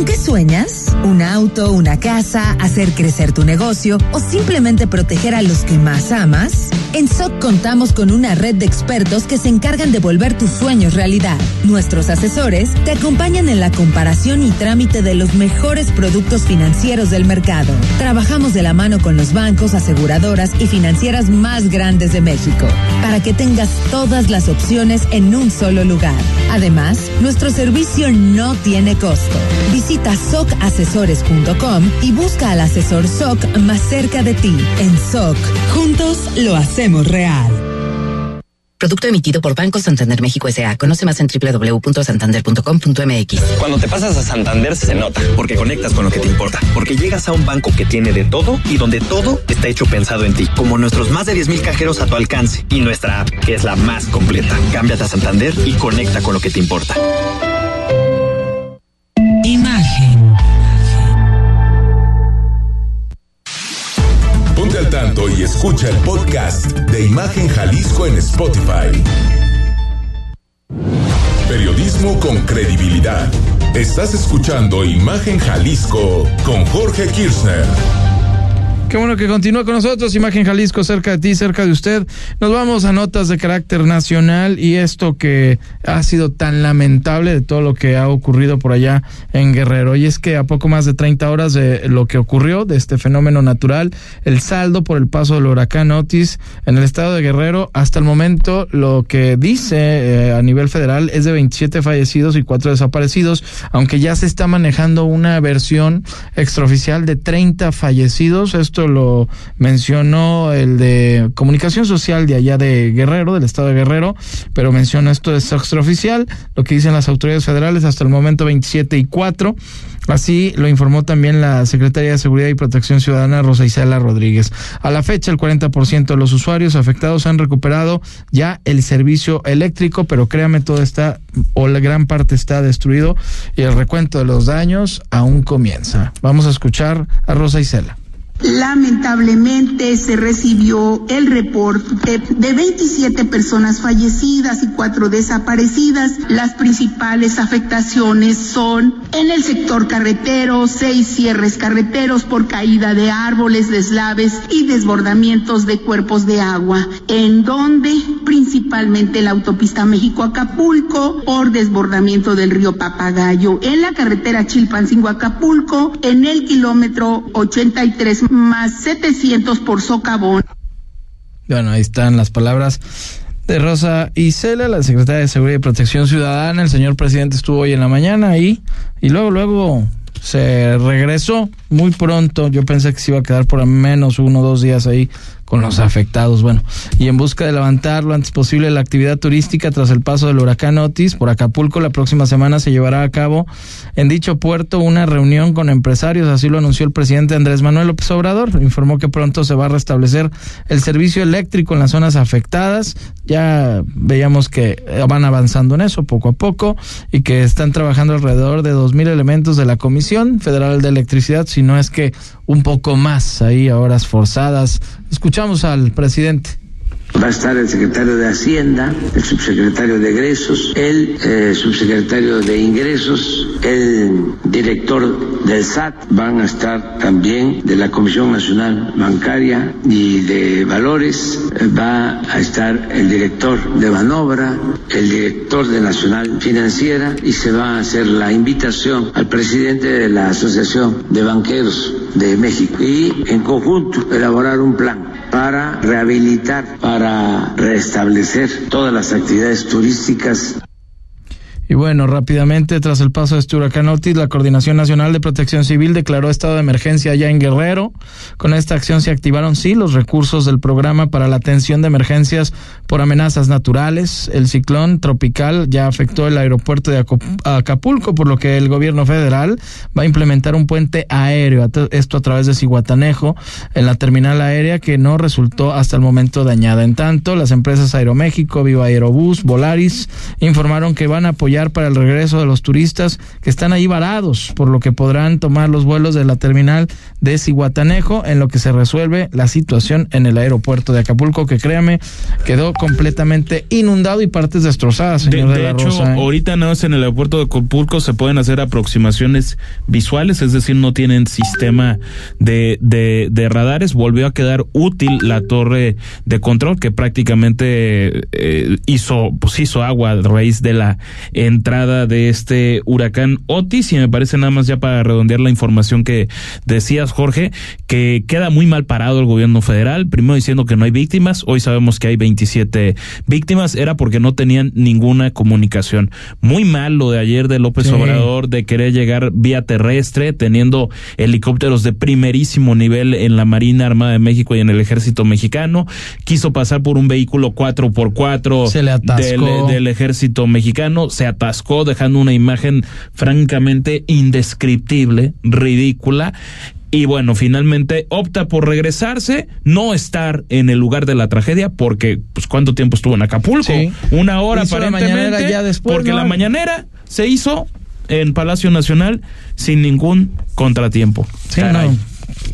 ¿Con qué sueñas? ¿Un auto, una casa, hacer crecer tu negocio o simplemente proteger a los que más amas? En SOC contamos con una red de expertos que se encargan de volver tus sueños realidad. Nuestros asesores te acompañan en la comparación y trámite de los mejores productos financieros del mercado. Trabajamos de la mano con los bancos, aseguradoras y financieras más grandes de México para que tengas todas las opciones en un solo lugar. Además, nuestro servicio no tiene costo. Visita socasesores.com y busca al asesor SOC más cerca de ti. En SOC, juntos lo hacemos real. Producto emitido por Banco Santander México S.A. Conoce más en www.santander.com.mx. Cuando te pasas a Santander se nota, porque conectas con lo que te importa, porque llegas a un banco que tiene de todo y donde todo está hecho pensado en ti, como nuestros más de 10.000 cajeros a tu alcance y nuestra app, que es la más completa. Cámbiate a Santander y conecta con lo que te importa. Y escucha el podcast de Imagen Jalisco en Spotify. Periodismo con credibilidad. Estás escuchando Imagen Jalisco con Jorge Kirchner. Qué bueno que continúa con nosotros, Imagen Jalisco, cerca de ti, cerca de usted. Nos vamos a notas de carácter nacional y esto que ha sido tan lamentable de todo lo que ha ocurrido por allá en Guerrero. Y es que a poco más de 30 horas de lo que ocurrió, de este fenómeno natural, el saldo por el paso del huracán Otis en el estado de Guerrero, hasta el momento lo que dice eh, a nivel federal es de 27 fallecidos y 4 desaparecidos, aunque ya se está manejando una versión extraoficial de 30 fallecidos. Esto lo mencionó el de comunicación social de allá de Guerrero, del estado de Guerrero, pero mencionó esto de extraoficial, lo que dicen las autoridades federales hasta el momento 27 y 4. Así lo informó también la Secretaría de Seguridad y Protección Ciudadana Rosa Isela Rodríguez. A la fecha, el 40% de los usuarios afectados han recuperado ya el servicio eléctrico, pero créame, todo está, o la gran parte está destruido y el recuento de los daños aún comienza. Vamos a escuchar a Rosa Isela. Lamentablemente se recibió el reporte de 27 personas fallecidas y cuatro desaparecidas. Las principales afectaciones son en el sector carretero, seis cierres carreteros por caída de árboles, deslaves y desbordamientos de cuerpos de agua, en donde principalmente la autopista México-Acapulco por desbordamiento del río Papagayo, en la carretera Chilpancingo-Acapulco, en el kilómetro 83 más 700 por socavón. Bueno, ahí están las palabras de Rosa Isela, la secretaria de Seguridad y Protección Ciudadana. El señor presidente estuvo hoy en la mañana ahí y luego, luego se regresó muy pronto. Yo pensé que se iba a quedar por al menos uno o dos días ahí con los afectados. Bueno, y en busca de levantar lo antes posible la actividad turística tras el paso del huracán Otis por Acapulco, la próxima semana se llevará a cabo en dicho puerto una reunión con empresarios, así lo anunció el presidente Andrés Manuel López Obrador. Informó que pronto se va a restablecer el servicio eléctrico en las zonas afectadas. Ya veíamos que van avanzando en eso poco a poco y que están trabajando alrededor de dos mil elementos de la Comisión Federal de Electricidad, si no es que un poco más ahí a horas forzadas. Escuchamos al presidente. Va a estar el secretario de Hacienda, el subsecretario de Egresos, el eh, subsecretario de Ingresos, el director del SAT, van a estar también de la Comisión Nacional Bancaria y de Valores, eh, va a estar el director de Banobra, el director de Nacional Financiera y se va a hacer la invitación al presidente de la Asociación de Banqueros de México y en conjunto elaborar un plan para rehabilitar, para restablecer todas las actividades turísticas. Y bueno, rápidamente, tras el paso de este huracán Otis, la Coordinación Nacional de Protección Civil declaró estado de emergencia ya en Guerrero. Con esta acción se activaron, sí, los recursos del programa para la atención de emergencias por amenazas naturales. El ciclón tropical ya afectó el aeropuerto de Acapulco, por lo que el gobierno federal va a implementar un puente aéreo, esto a través de Ciguatanejo, en la terminal aérea que no resultó hasta el momento dañada. En tanto, las empresas Aeroméxico, Viva Aerobús, Volaris informaron que van a apoyar para el regreso de los turistas que están ahí varados, por lo que podrán tomar los vuelos de la terminal de Ciguatanejo en lo que se resuelve la situación en el aeropuerto de Acapulco, que créame, quedó completamente inundado y partes destrozadas, señor de, de, la hecho, Rosa, ¿eh? ahorita no es en el aeropuerto de Acapulco, se pueden hacer aproximaciones visuales, es decir, no tienen sistema de, de, de radares. Volvió a quedar útil la torre de control que prácticamente eh, hizo, pues hizo agua a raíz de la entrada de este huracán Otis y me parece nada más ya para redondear la información que decías, Jorge, que queda muy mal parado el gobierno federal, primero diciendo que no hay víctimas, hoy sabemos que hay 27 víctimas, era porque no tenían ninguna comunicación. Muy mal lo de ayer de López Sí. Obrador de querer llegar vía terrestre, teniendo helicópteros de primerísimo nivel en la Marina Armada de México y en el Ejército Mexicano. Quiso pasar por un vehículo 4x4 Se le atascó. del, del Ejército Mexicano, se atascó dejando una imagen francamente indescriptible, ridícula. Y bueno, finalmente opta por regresarse, no estar en el lugar de la tragedia, porque, pues, ¿cuánto tiempo estuvo en Acapulco? Sí. Una hora Hizo la aparentemente. mañanera ya después, porque ¿no? la mañanera se hizo en Palacio Nacional sin ningún contratiempo. Sí, Caray. no.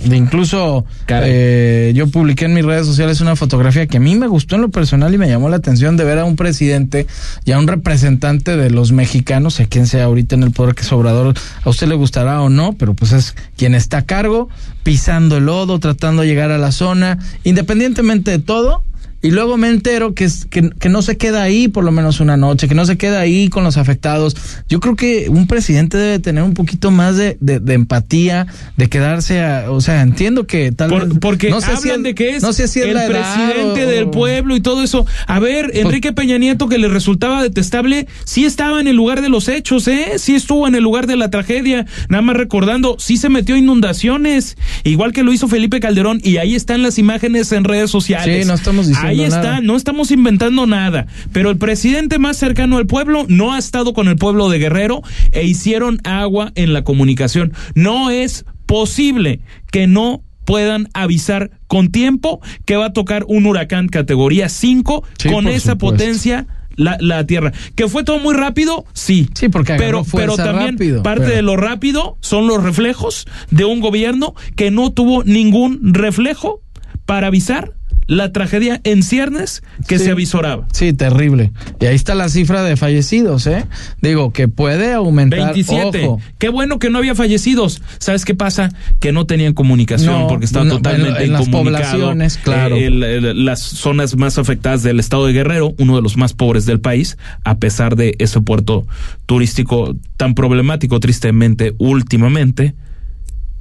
De incluso eh, yo publiqué en mis redes sociales una fotografía que a mí me gustó en lo personal y me llamó la atención de ver a un presidente y a un representante de los mexicanos, sea quien sea ahorita en el poder que es Obrador, a usted le gustará o no, pero pues es quien está a cargo, pisando el lodo, tratando de llegar a la zona, independientemente de todo. Y luego me entero que, es- que, que no se queda ahí por lo menos una noche, que no se queda ahí con los afectados. Yo creo que un presidente debe tener un poquito más de, de, de empatía, de quedarse a, o sea, entiendo que tal Por- vez porque no sé si hablan de que es, no sé si es el presidente o- del pueblo y todo eso. A ver, Enrique Peña Nieto, que le resultaba detestable, sí estaba en el lugar de los hechos, ¿eh? Sí estuvo en el lugar de la tragedia. Nada más recordando, sí se metió a inundaciones, igual que lo hizo Felipe Calderón, y ahí están las imágenes en redes sociales. Sí, no estamos diciendo Ahí nada. está, no estamos inventando nada. Pero el presidente más cercano al pueblo no ha estado con el pueblo de Guerrero e hicieron agua en la comunicación. No es posible que no puedan avisar con tiempo que va a tocar un huracán categoría 5 Sí, con esa supuesto. potencia. La, la tierra. ¿Que fue todo muy rápido? Sí. Sí, porque pero, pero también rápido, parte pero- de lo rápido son los reflejos de un gobierno que no tuvo ningún reflejo para avisar la tragedia en ciernes que Sí. se avisoraba. Sí, terrible. Y ahí está la cifra de fallecidos, ¿eh? Digo, que puede aumentar. 27. Ojo. Qué bueno que no había fallecidos. ¿Sabes qué pasa? Que no tenían comunicación No, porque estaba no, totalmente en- en las poblaciones, claro. Eh, el- el- las zonas más afectadas del estado de Guerrero, uno de los más pobres del país, a pesar de ese puerto turístico tan problemático, tristemente, últimamente,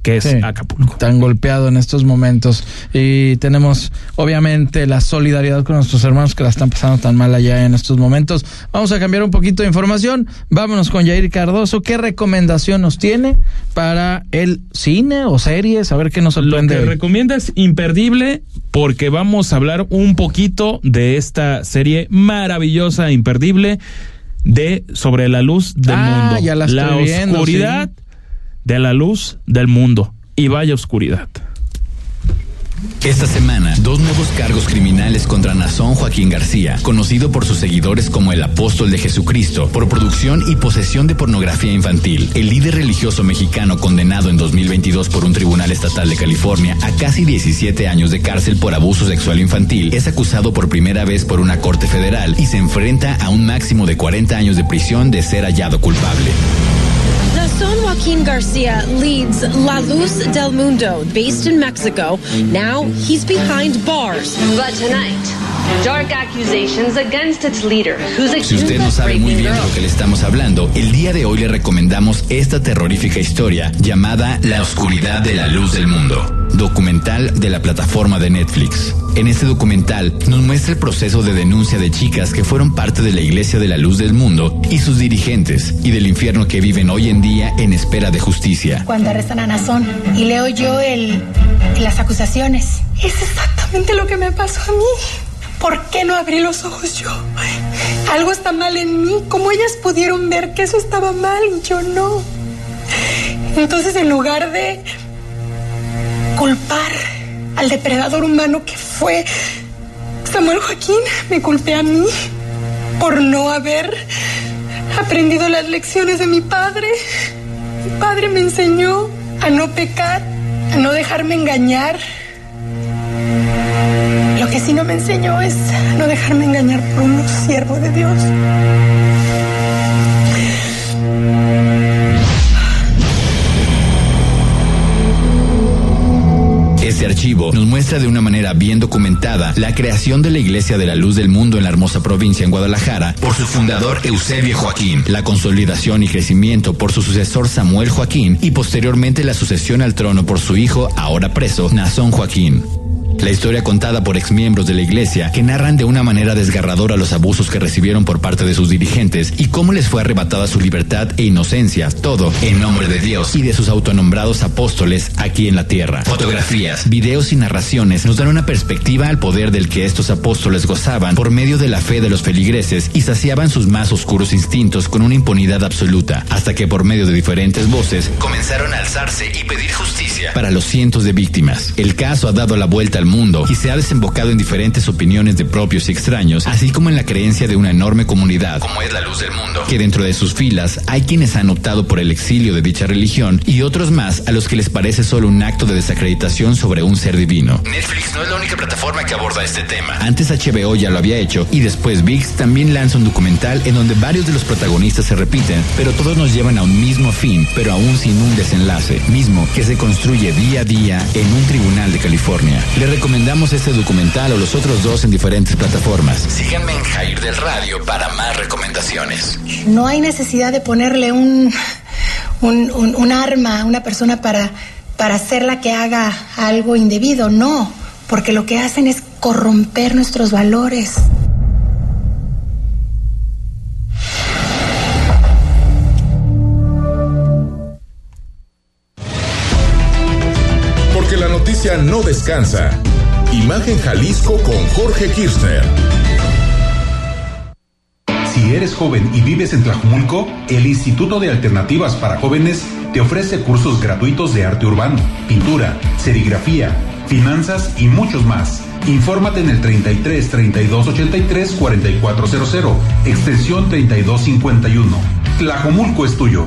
que es Sí. Acapulco. tan golpeado en estos momentos y tenemos obviamente la solidaridad con nuestros hermanos que la están pasando tan mal allá en estos momentos. Vamos a cambiar un poquito de información. Vámonos con Jair Cardoso. ¿Qué recomendación nos tiene para el cine o series? A ver qué nos Lo sorprende. que hoy. recomienda es imperdible porque vamos a hablar un poquito de esta serie maravillosa, imperdible, de Sobre la luz del Ah, mundo. ya la estoy viendo, oscuridad de la luz del mundo. Y vaya oscuridad. Esta semana, dos nuevos cargos criminales contra Nazón Joaquín García, conocido por sus seguidores como el apóstol de Jesucristo, por producción y posesión de pornografía infantil. El líder religioso mexicano condenado en 2022 por un tribunal estatal de California a casi 17 años de cárcel por abuso sexual infantil es acusado por primera vez por una corte federal y se enfrenta a un máximo de 40 años de prisión de ser hallado culpable. Joaquin Garcia leads La Luz del Mundo, based in Mexico. Now he's behind bars. But tonight, dark accusations against its leader, who's Si usted no sabe muy bien de lo que le estamos hablando, el día de hoy le recomendamos esta terrorífica historia llamada La oscuridad de la luz del mundo. documental de la plataforma de Netflix. En este documental nos muestra el proceso de denuncia de chicas que fueron parte de la Iglesia de la Luz del Mundo y sus dirigentes, y del infierno que viven hoy en día en espera de justicia. Cuando arrestan a Nazón y leo yo el, las acusaciones, es exactamente lo que me pasó a mí. ¿Por qué no abrí los ojos yo? Algo está mal en mí. ¿Cómo ellas pudieron ver que eso estaba mal y yo no? Entonces, en lugar de culpar al depredador humano que fue Samuel Joaquín, me culpé a mí por no haber aprendido las lecciones de mi padre. Mi padre me enseñó a no pecar, a no dejarme engañar. Lo que sí no me enseñó es no dejarme engañar por un siervo de Dios. Este archivo nos muestra de una manera bien documentada la creación de la Iglesia de la Luz del Mundo en la hermosa provincia en Guadalajara por su fundador Eusebio Joaquín, la consolidación y crecimiento por su sucesor Samuel Joaquín y posteriormente la sucesión al trono por su hijo, ahora preso, Nazón Joaquín. La historia contada por exmiembros de la iglesia que narran de una manera desgarradora los abusos que recibieron por parte de sus dirigentes y cómo les fue arrebatada su libertad e inocencia, todo en nombre de Dios y de sus autonombrados apóstoles aquí en la tierra. Fotografías, videos y narraciones nos dan una perspectiva al poder del que estos apóstoles gozaban por medio de la fe de los feligreses y saciaban sus más oscuros instintos con una impunidad absoluta, hasta que por medio de diferentes voces comenzaron a alzarse y pedir justicia para los cientos de víctimas. El caso ha dado la vuelta al mundo y se ha desembocado en diferentes opiniones de propios y extraños, así como en la creencia de una enorme comunidad, como es la luz del mundo, que dentro de sus filas hay quienes han optado por el exilio de dicha religión y otros más a los que les parece solo un acto de desacreditación sobre un ser divino. Netflix no es la única plataforma que aborda este tema. Antes HBO ya lo había hecho y después VIX también lanza un documental en donde varios de los protagonistas se repiten, pero todos nos llevan a un mismo fin, pero aún sin un desenlace, mismo que se construye día a día en un tribunal de California. Le recomendamos este documental o los otros dos en diferentes plataformas. Síganme en Jair del Radio para más recomendaciones. No hay necesidad de ponerle un, un, un, un arma a una persona para, para hacerla que haga algo indebido, no, porque lo que hacen es corromper nuestros valores. No descansa. Imagen Jalisco con Jorge Kirchner. Si eres joven y vives en Tlajumulco, el Instituto de Alternativas para Jóvenes te ofrece cursos gratuitos de arte urbano, pintura, serigrafía, finanzas y muchos más. Infórmate en el 33 32 83 4400, extensión 3251. Tlajumulco es tuyo.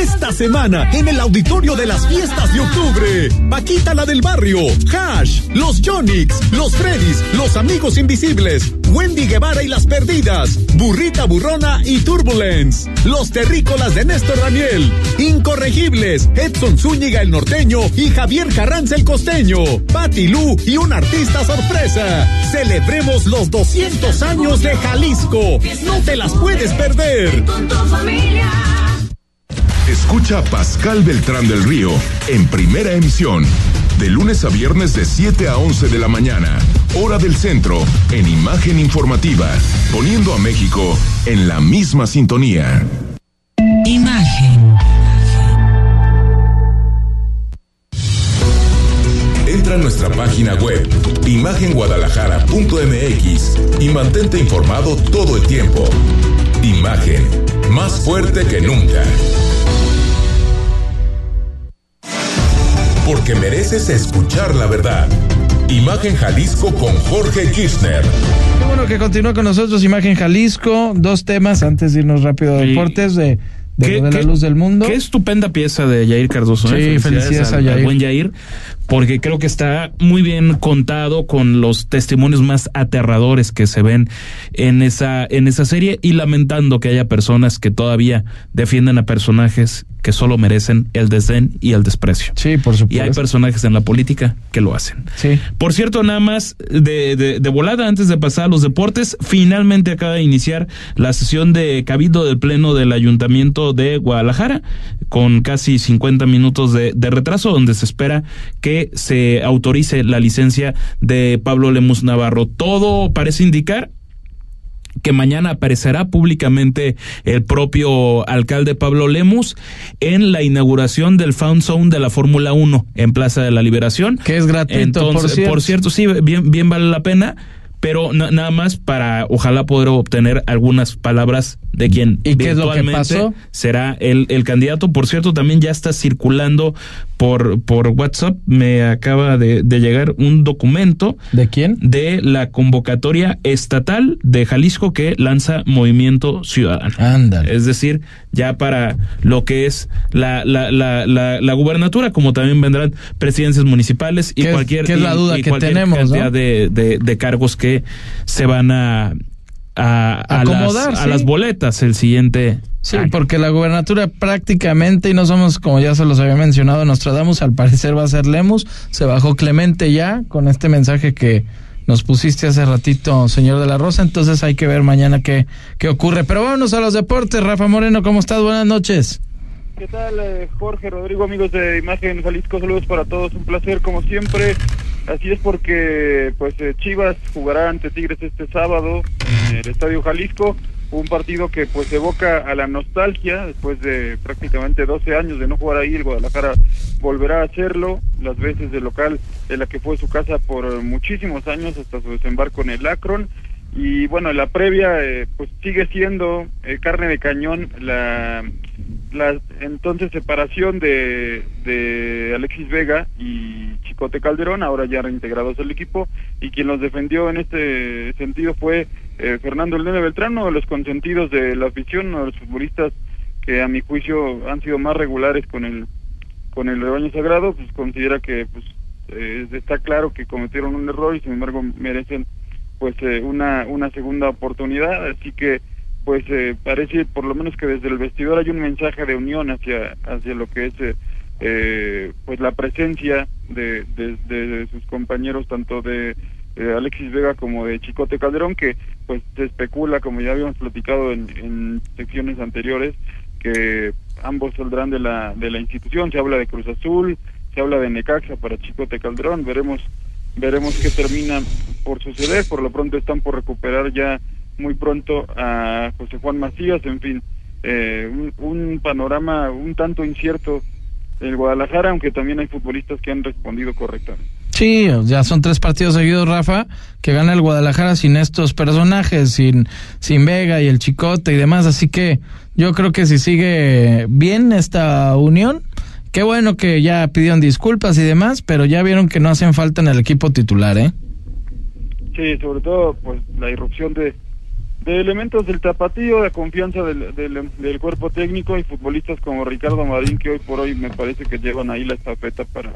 Esta semana en el auditorio de las fiestas de octubre, Paquita la del barrio, Hash, los Jonix, los Freddys, los amigos invisibles, Wendy Guevara y las perdidas, Burrita Burrona y Turbulence, los terrícolas de Néstor Daniel, Incorregibles, Edson Zúñiga el norteño y Javier Carranza el costeño, Patti Lu y un artista sorpresa. Celebremos los 200 años de Jalisco. No te las puedes perder. Con tu familia. Escucha a Pascal Beltrán del Río en primera emisión, de lunes a viernes de 7 a 11 de la mañana, hora del centro, en imagen informativa, poniendo a México en la misma sintonía. Imagen. Entra a nuestra página web, imagenguadalajara.mx y mantente informado todo el tiempo. Imagen, más fuerte que nunca. Porque mereces escuchar la verdad. Imagen Jalisco con Jorge Kirchner. Qué bueno que continúa con nosotros Imagen Jalisco. Dos temas antes de irnos rápido a deportes de, de, la luz del mundo. Qué estupenda pieza de Jair Cardoso. Sí, ¿eh? felicidades, a Jair. buen Jair, porque creo que está muy bien contado con los testimonios más aterradores que se ven en esa, en esa serie y lamentando que haya personas que todavía defienden a personajes que solo merecen el desdén y el desprecio. Sí, por supuesto. Y hay personajes en la política que lo hacen. Sí. Por cierto, nada más de, de, de, volada antes de pasar a los deportes, finalmente acaba de iniciar la sesión de cabildo del Pleno del Ayuntamiento de Guadalajara, con casi 50 minutos de, de retraso, donde se espera que se autorice la licencia de Pablo Lemus Navarro. Todo parece indicar que mañana aparecerá públicamente el propio alcalde Pablo Lemus en la inauguración del Found Zone de la Fórmula 1 en Plaza de la Liberación. Que es gratuito, Entonces, por cierto. por cierto, sí, bien, bien vale la pena, pero na- nada más para ojalá poder obtener algunas palabras de quien ¿Y qué es lo que virtualmente pasó? será el, el candidato. Por cierto, también ya está circulando por, por WhatsApp, me acaba de, de llegar un documento. ¿De quién? De la convocatoria estatal de Jalisco que lanza Movimiento Ciudadano. Ándale. Es decir, ya para lo que es la, la, la, la, la gubernatura, como también vendrán presidencias municipales y ¿Qué es- cualquier, qué es la duda y que tenemos, cantidad de, de cargos que se van a, a, a Acomodar, las, a las boletas el siguiente Sí, año. porque la gubernatura prácticamente, y no somos, como ya se los había mencionado, Nostradamus, al parecer va a ser Lemus, se bajó Clemente ya con este mensaje que nos pusiste hace ratito, señor de la Rosa, entonces hay que ver mañana qué, qué ocurre. Pero vámonos a los deportes, Rafa Moreno, ¿cómo estás? Buenas noches. ¿Qué tal, eh, Jorge, Rodrigo, amigos de Imagen Jalisco? Saludos para todos, un placer como siempre. Así es porque pues eh, Chivas jugará ante Tigres este sábado en el Estadio Jalisco, un partido que pues evoca a la nostalgia después de prácticamente 12 años de no jugar ahí, el Guadalajara volverá a hacerlo, las veces de local de la que fue su casa por muchísimos años hasta su desembarco en el Akron. Y bueno, la previa eh, pues sigue siendo eh, carne de cañón la, la entonces separación de, de Alexis Vega y Chicote Calderón, ahora ya reintegrados al equipo, y quien los defendió en este sentido fue eh, Fernando El Nene Beltrán, uno de los consentidos de la afición, uno de los futbolistas que a mi juicio han sido más regulares con el con el rebaño sagrado, pues considera que pues eh, está claro que cometieron un error y sin embargo merecen pues eh, una una segunda oportunidad así que pues eh, parece por lo menos que desde el vestidor hay un mensaje de unión hacia hacia lo que es eh, eh, pues la presencia de, de, sus compañeros tanto de Alexis Vega como de Chicote Calderón que pues se especula como ya habíamos platicado en, en secciones anteriores que ambos saldrán de la de la institución se habla de Cruz Azul se habla de Necaxa para Chicote Calderón veremos veremos qué termina por suceder. Por lo pronto están por recuperar ya muy pronto a José Juan Macías. En fin, eh, un, un panorama un tanto incierto en Guadalajara, aunque también hay futbolistas que han respondido correctamente. Sí, ya son tres partidos seguidos, Rafa, que gana el Guadalajara sin estos personajes, sin, sin Vega y el Chicote y demás. Así que yo creo que si sigue bien esta unión, qué bueno que ya pidieron disculpas y demás, pero ya vieron que no hacen falta en el equipo titular, ¿eh? Sí, sobre todo pues la irrupción de, de elementos del tapatío, de confianza del, del, del cuerpo técnico y futbolistas como Ricardo Marín que hoy por hoy me parece que llevan ahí la estafeta para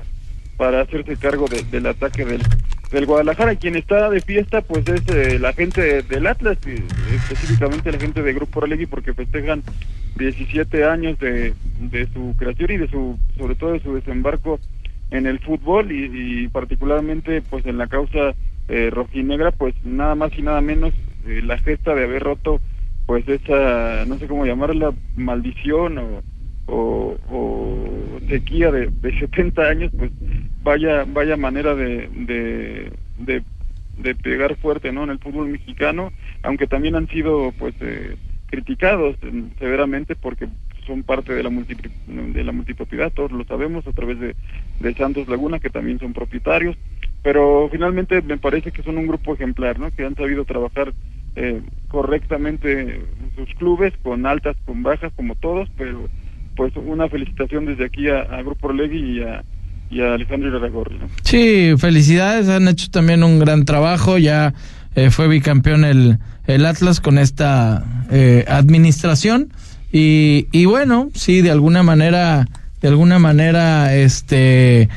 para hacerse cargo de- del ataque del, del Guadalajara. Quien está de fiesta pues es eh, la gente de- del Atlas específicamente la gente de Grupo Orlegui porque festejan 17 años de, de su creación y de su sobre todo de su desembarco en el fútbol y, y particularmente pues en la causa eh, rojinegra pues nada más y nada menos eh, la gesta de haber roto pues esa no sé cómo llamarla maldición o o, sequía de, de 70 años pues vaya vaya manera de, de, de, de pegar fuerte no en el fútbol mexicano aunque también han sido pues eh, criticados eh, severamente porque son parte de la multi, de la multipropiedad todos lo sabemos a través de, de Santos Laguna que también son propietarios pero finalmente me parece que son un grupo ejemplar no que han sabido trabajar eh, correctamente sus clubes con altas con bajas como todos pero pues una felicitación desde aquí a, Grupo Orlegui y a, Alejandro Iraragorri. Sí, felicidades, han hecho también un gran trabajo, ya eh, fue bicampeón el, el Atlas con esta eh, administración Y, y bueno, sí, de alguna manera, de alguna manera, este,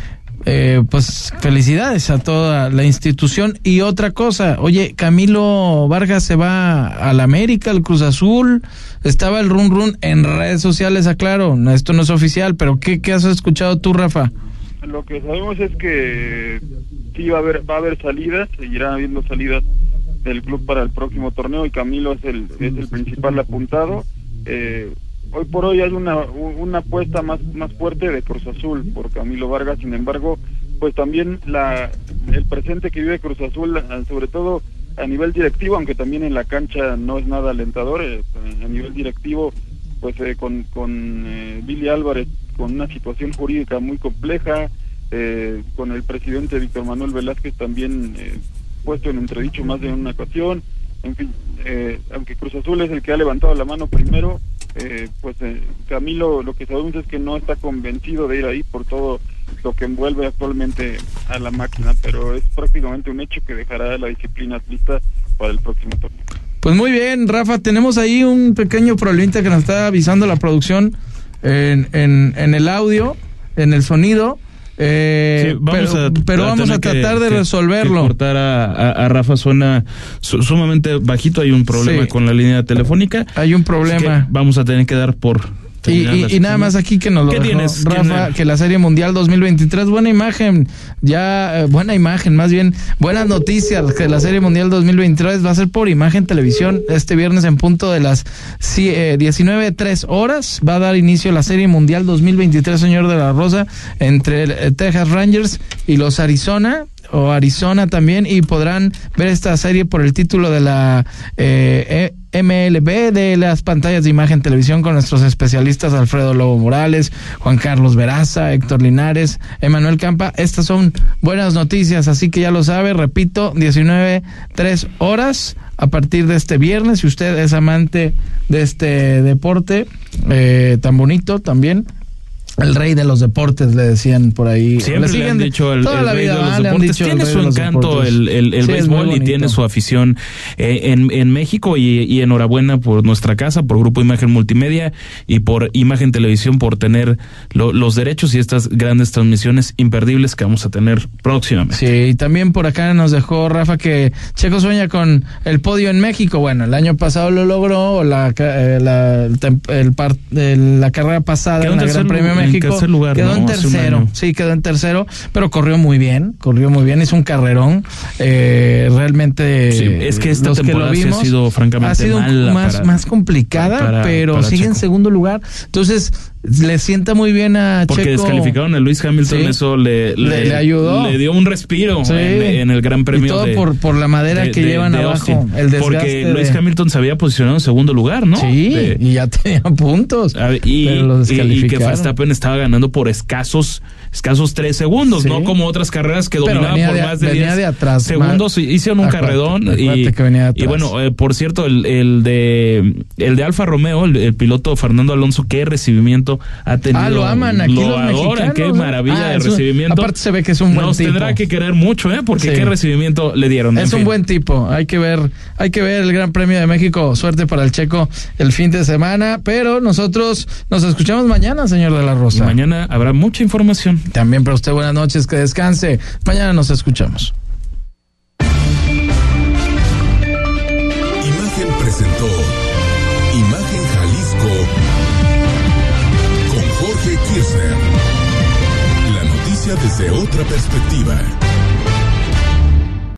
eh, pues felicidades a toda la institución. Y otra cosa, oye, Camilo Vargas se va al América, al Cruz Azul, estaba el run run en redes sociales, aclaro, esto no es oficial, pero ¿qué, qué has escuchado tú, Rafa? Lo que sabemos es que sí va a haber, va a haber salidas, seguirá habiendo salidas del club para el próximo torneo y Camilo es el, es el principal apuntado. Eh, hoy por hoy hay una, una apuesta más, más fuerte de Cruz Azul por Camilo Vargas, sin embargo, pues también la, el presente que vive Cruz Azul, sobre todo a nivel directivo, aunque también en la cancha no es nada alentador, eh, a nivel directivo, pues eh, con, con eh, Billy Álvarez, con una situación jurídica muy compleja, eh, con el presidente Víctor Manuel Velázquez también puesto en entredicho más de una ocasión, en fin, aunque Cruz Azul es el que ha levantado la mano primero, eh, pues eh, Camilo lo que sabemos es que no está convencido de ir ahí por todo lo que envuelve actualmente a la máquina, pero es prácticamente un hecho que dejará la disciplina lista para el próximo torneo. Pues muy bien, Rafa, tenemos ahí un pequeño problemita que nos está avisando la producción en, en, en el audio, en el sonido. Eh, Sí, vamos pero, a, pero vamos a tratar que- de resolverlo. cortar a, a- a Rafa suena su- sumamente bajito. Hay un problema Sí. con la línea telefónica. Hay un problema. Que vamos a tener que dar por. Y, y- nada más aquí que nos lo ¿Qué dejó tienes? ¿Quién Rafa, que la Serie Mundial 2023, buena imagen, ya, eh, buena imagen, más bien, buenas noticias, que la Serie Mundial 2023 va a ser por imagen televisión este viernes en punto de las sí, eh, 19.03 horas, va a dar inicio la Serie Mundial 2023, señor de la Rosa, entre el, eh, Texas Rangers y los Arizona, o Arizona también y podrán ver esta serie por el título de la eh, eh, MLB de las pantallas de imagen televisión con nuestros especialistas Alfredo Lobo Morales, Juan Carlos Veraza, Héctor Linares, Emanuel Campa. Estas son buenas noticias, así que ya lo sabe, repito, 19, 3 horas a partir de este viernes. Si usted es amante de este deporte eh, tan bonito también. El rey de los deportes, le decían por ahí. Siempre le, siguen han dicho el, el la rey vida, de los ah, le deportes. Tiene su encanto el, el, el Sí, béisbol y tiene su afición eh, en, en México y, y enhorabuena por nuestra casa, por Grupo Imagen Multimedia y por Imagen Televisión por tener lo- los derechos y estas grandes transmisiones imperdibles que vamos a tener próximamente. Sí, y también por acá nos dejó Rafa que Checo sueña con el podio en México. Bueno, el año pasado lo logró, la, ca- eh, la, el el- la carrera pasada en la Gran Premio en tercer lugar, quedó ¿no? en tercero, sí, quedó en tercero, pero corrió muy bien, corrió muy bien, hizo un carrerón. Eh, realmente, Sí, es que esta temporada sí ha vimos, sido francamente ha sido mala más, para- más complicada, para- pero para sigue en segundo lugar. Entonces, le sienta muy bien a Porque Checo. descalificaron a Luis Hamilton, Sí. eso le, Le- le ayudó. Le dio un respiro Sí. en, en el Gran Premio. Y todo de- por, por la madera de- que de- llevan abajo. Austin. El desgaste Porque Luis Hamilton se había posicionado en segundo lugar, ¿no? Sí, y ya tenía puntos. a ver, y, pero lo y- y que. Verstappen estaba ganando por escasos escasos tres segundos, Sí. no como otras carreras que dominaban por de- más de venía 10 de atrás, segundos. más- Hicieron un Acuérdate, carredón y, y bueno, eh, por cierto, el, el de el de Alfa Romeo, el, el piloto Fernando Alonso, qué recibimiento ha tenido. Ah, lo aman aquí lo los adoran, mexicanos, qué maravilla Ah, de un- recibimiento. aparte se ve que es un buen Nos tipo. tendrá que querer mucho, ¿eh? Porque Sí. qué recibimiento le dieron. en Es un fin. buen tipo, hay que ver, hay que ver el Gran Premio de México, suerte para el Checo el fin de semana, pero nosotros nos escuchamos mañana, señor de la Rosa. mañana habrá mucha información. También para usted buenas noches, que descanse. Mañana nos escuchamos. Imagen presentó Imagen Jalisco con Jorge Kirchner. La noticia desde otra perspectiva.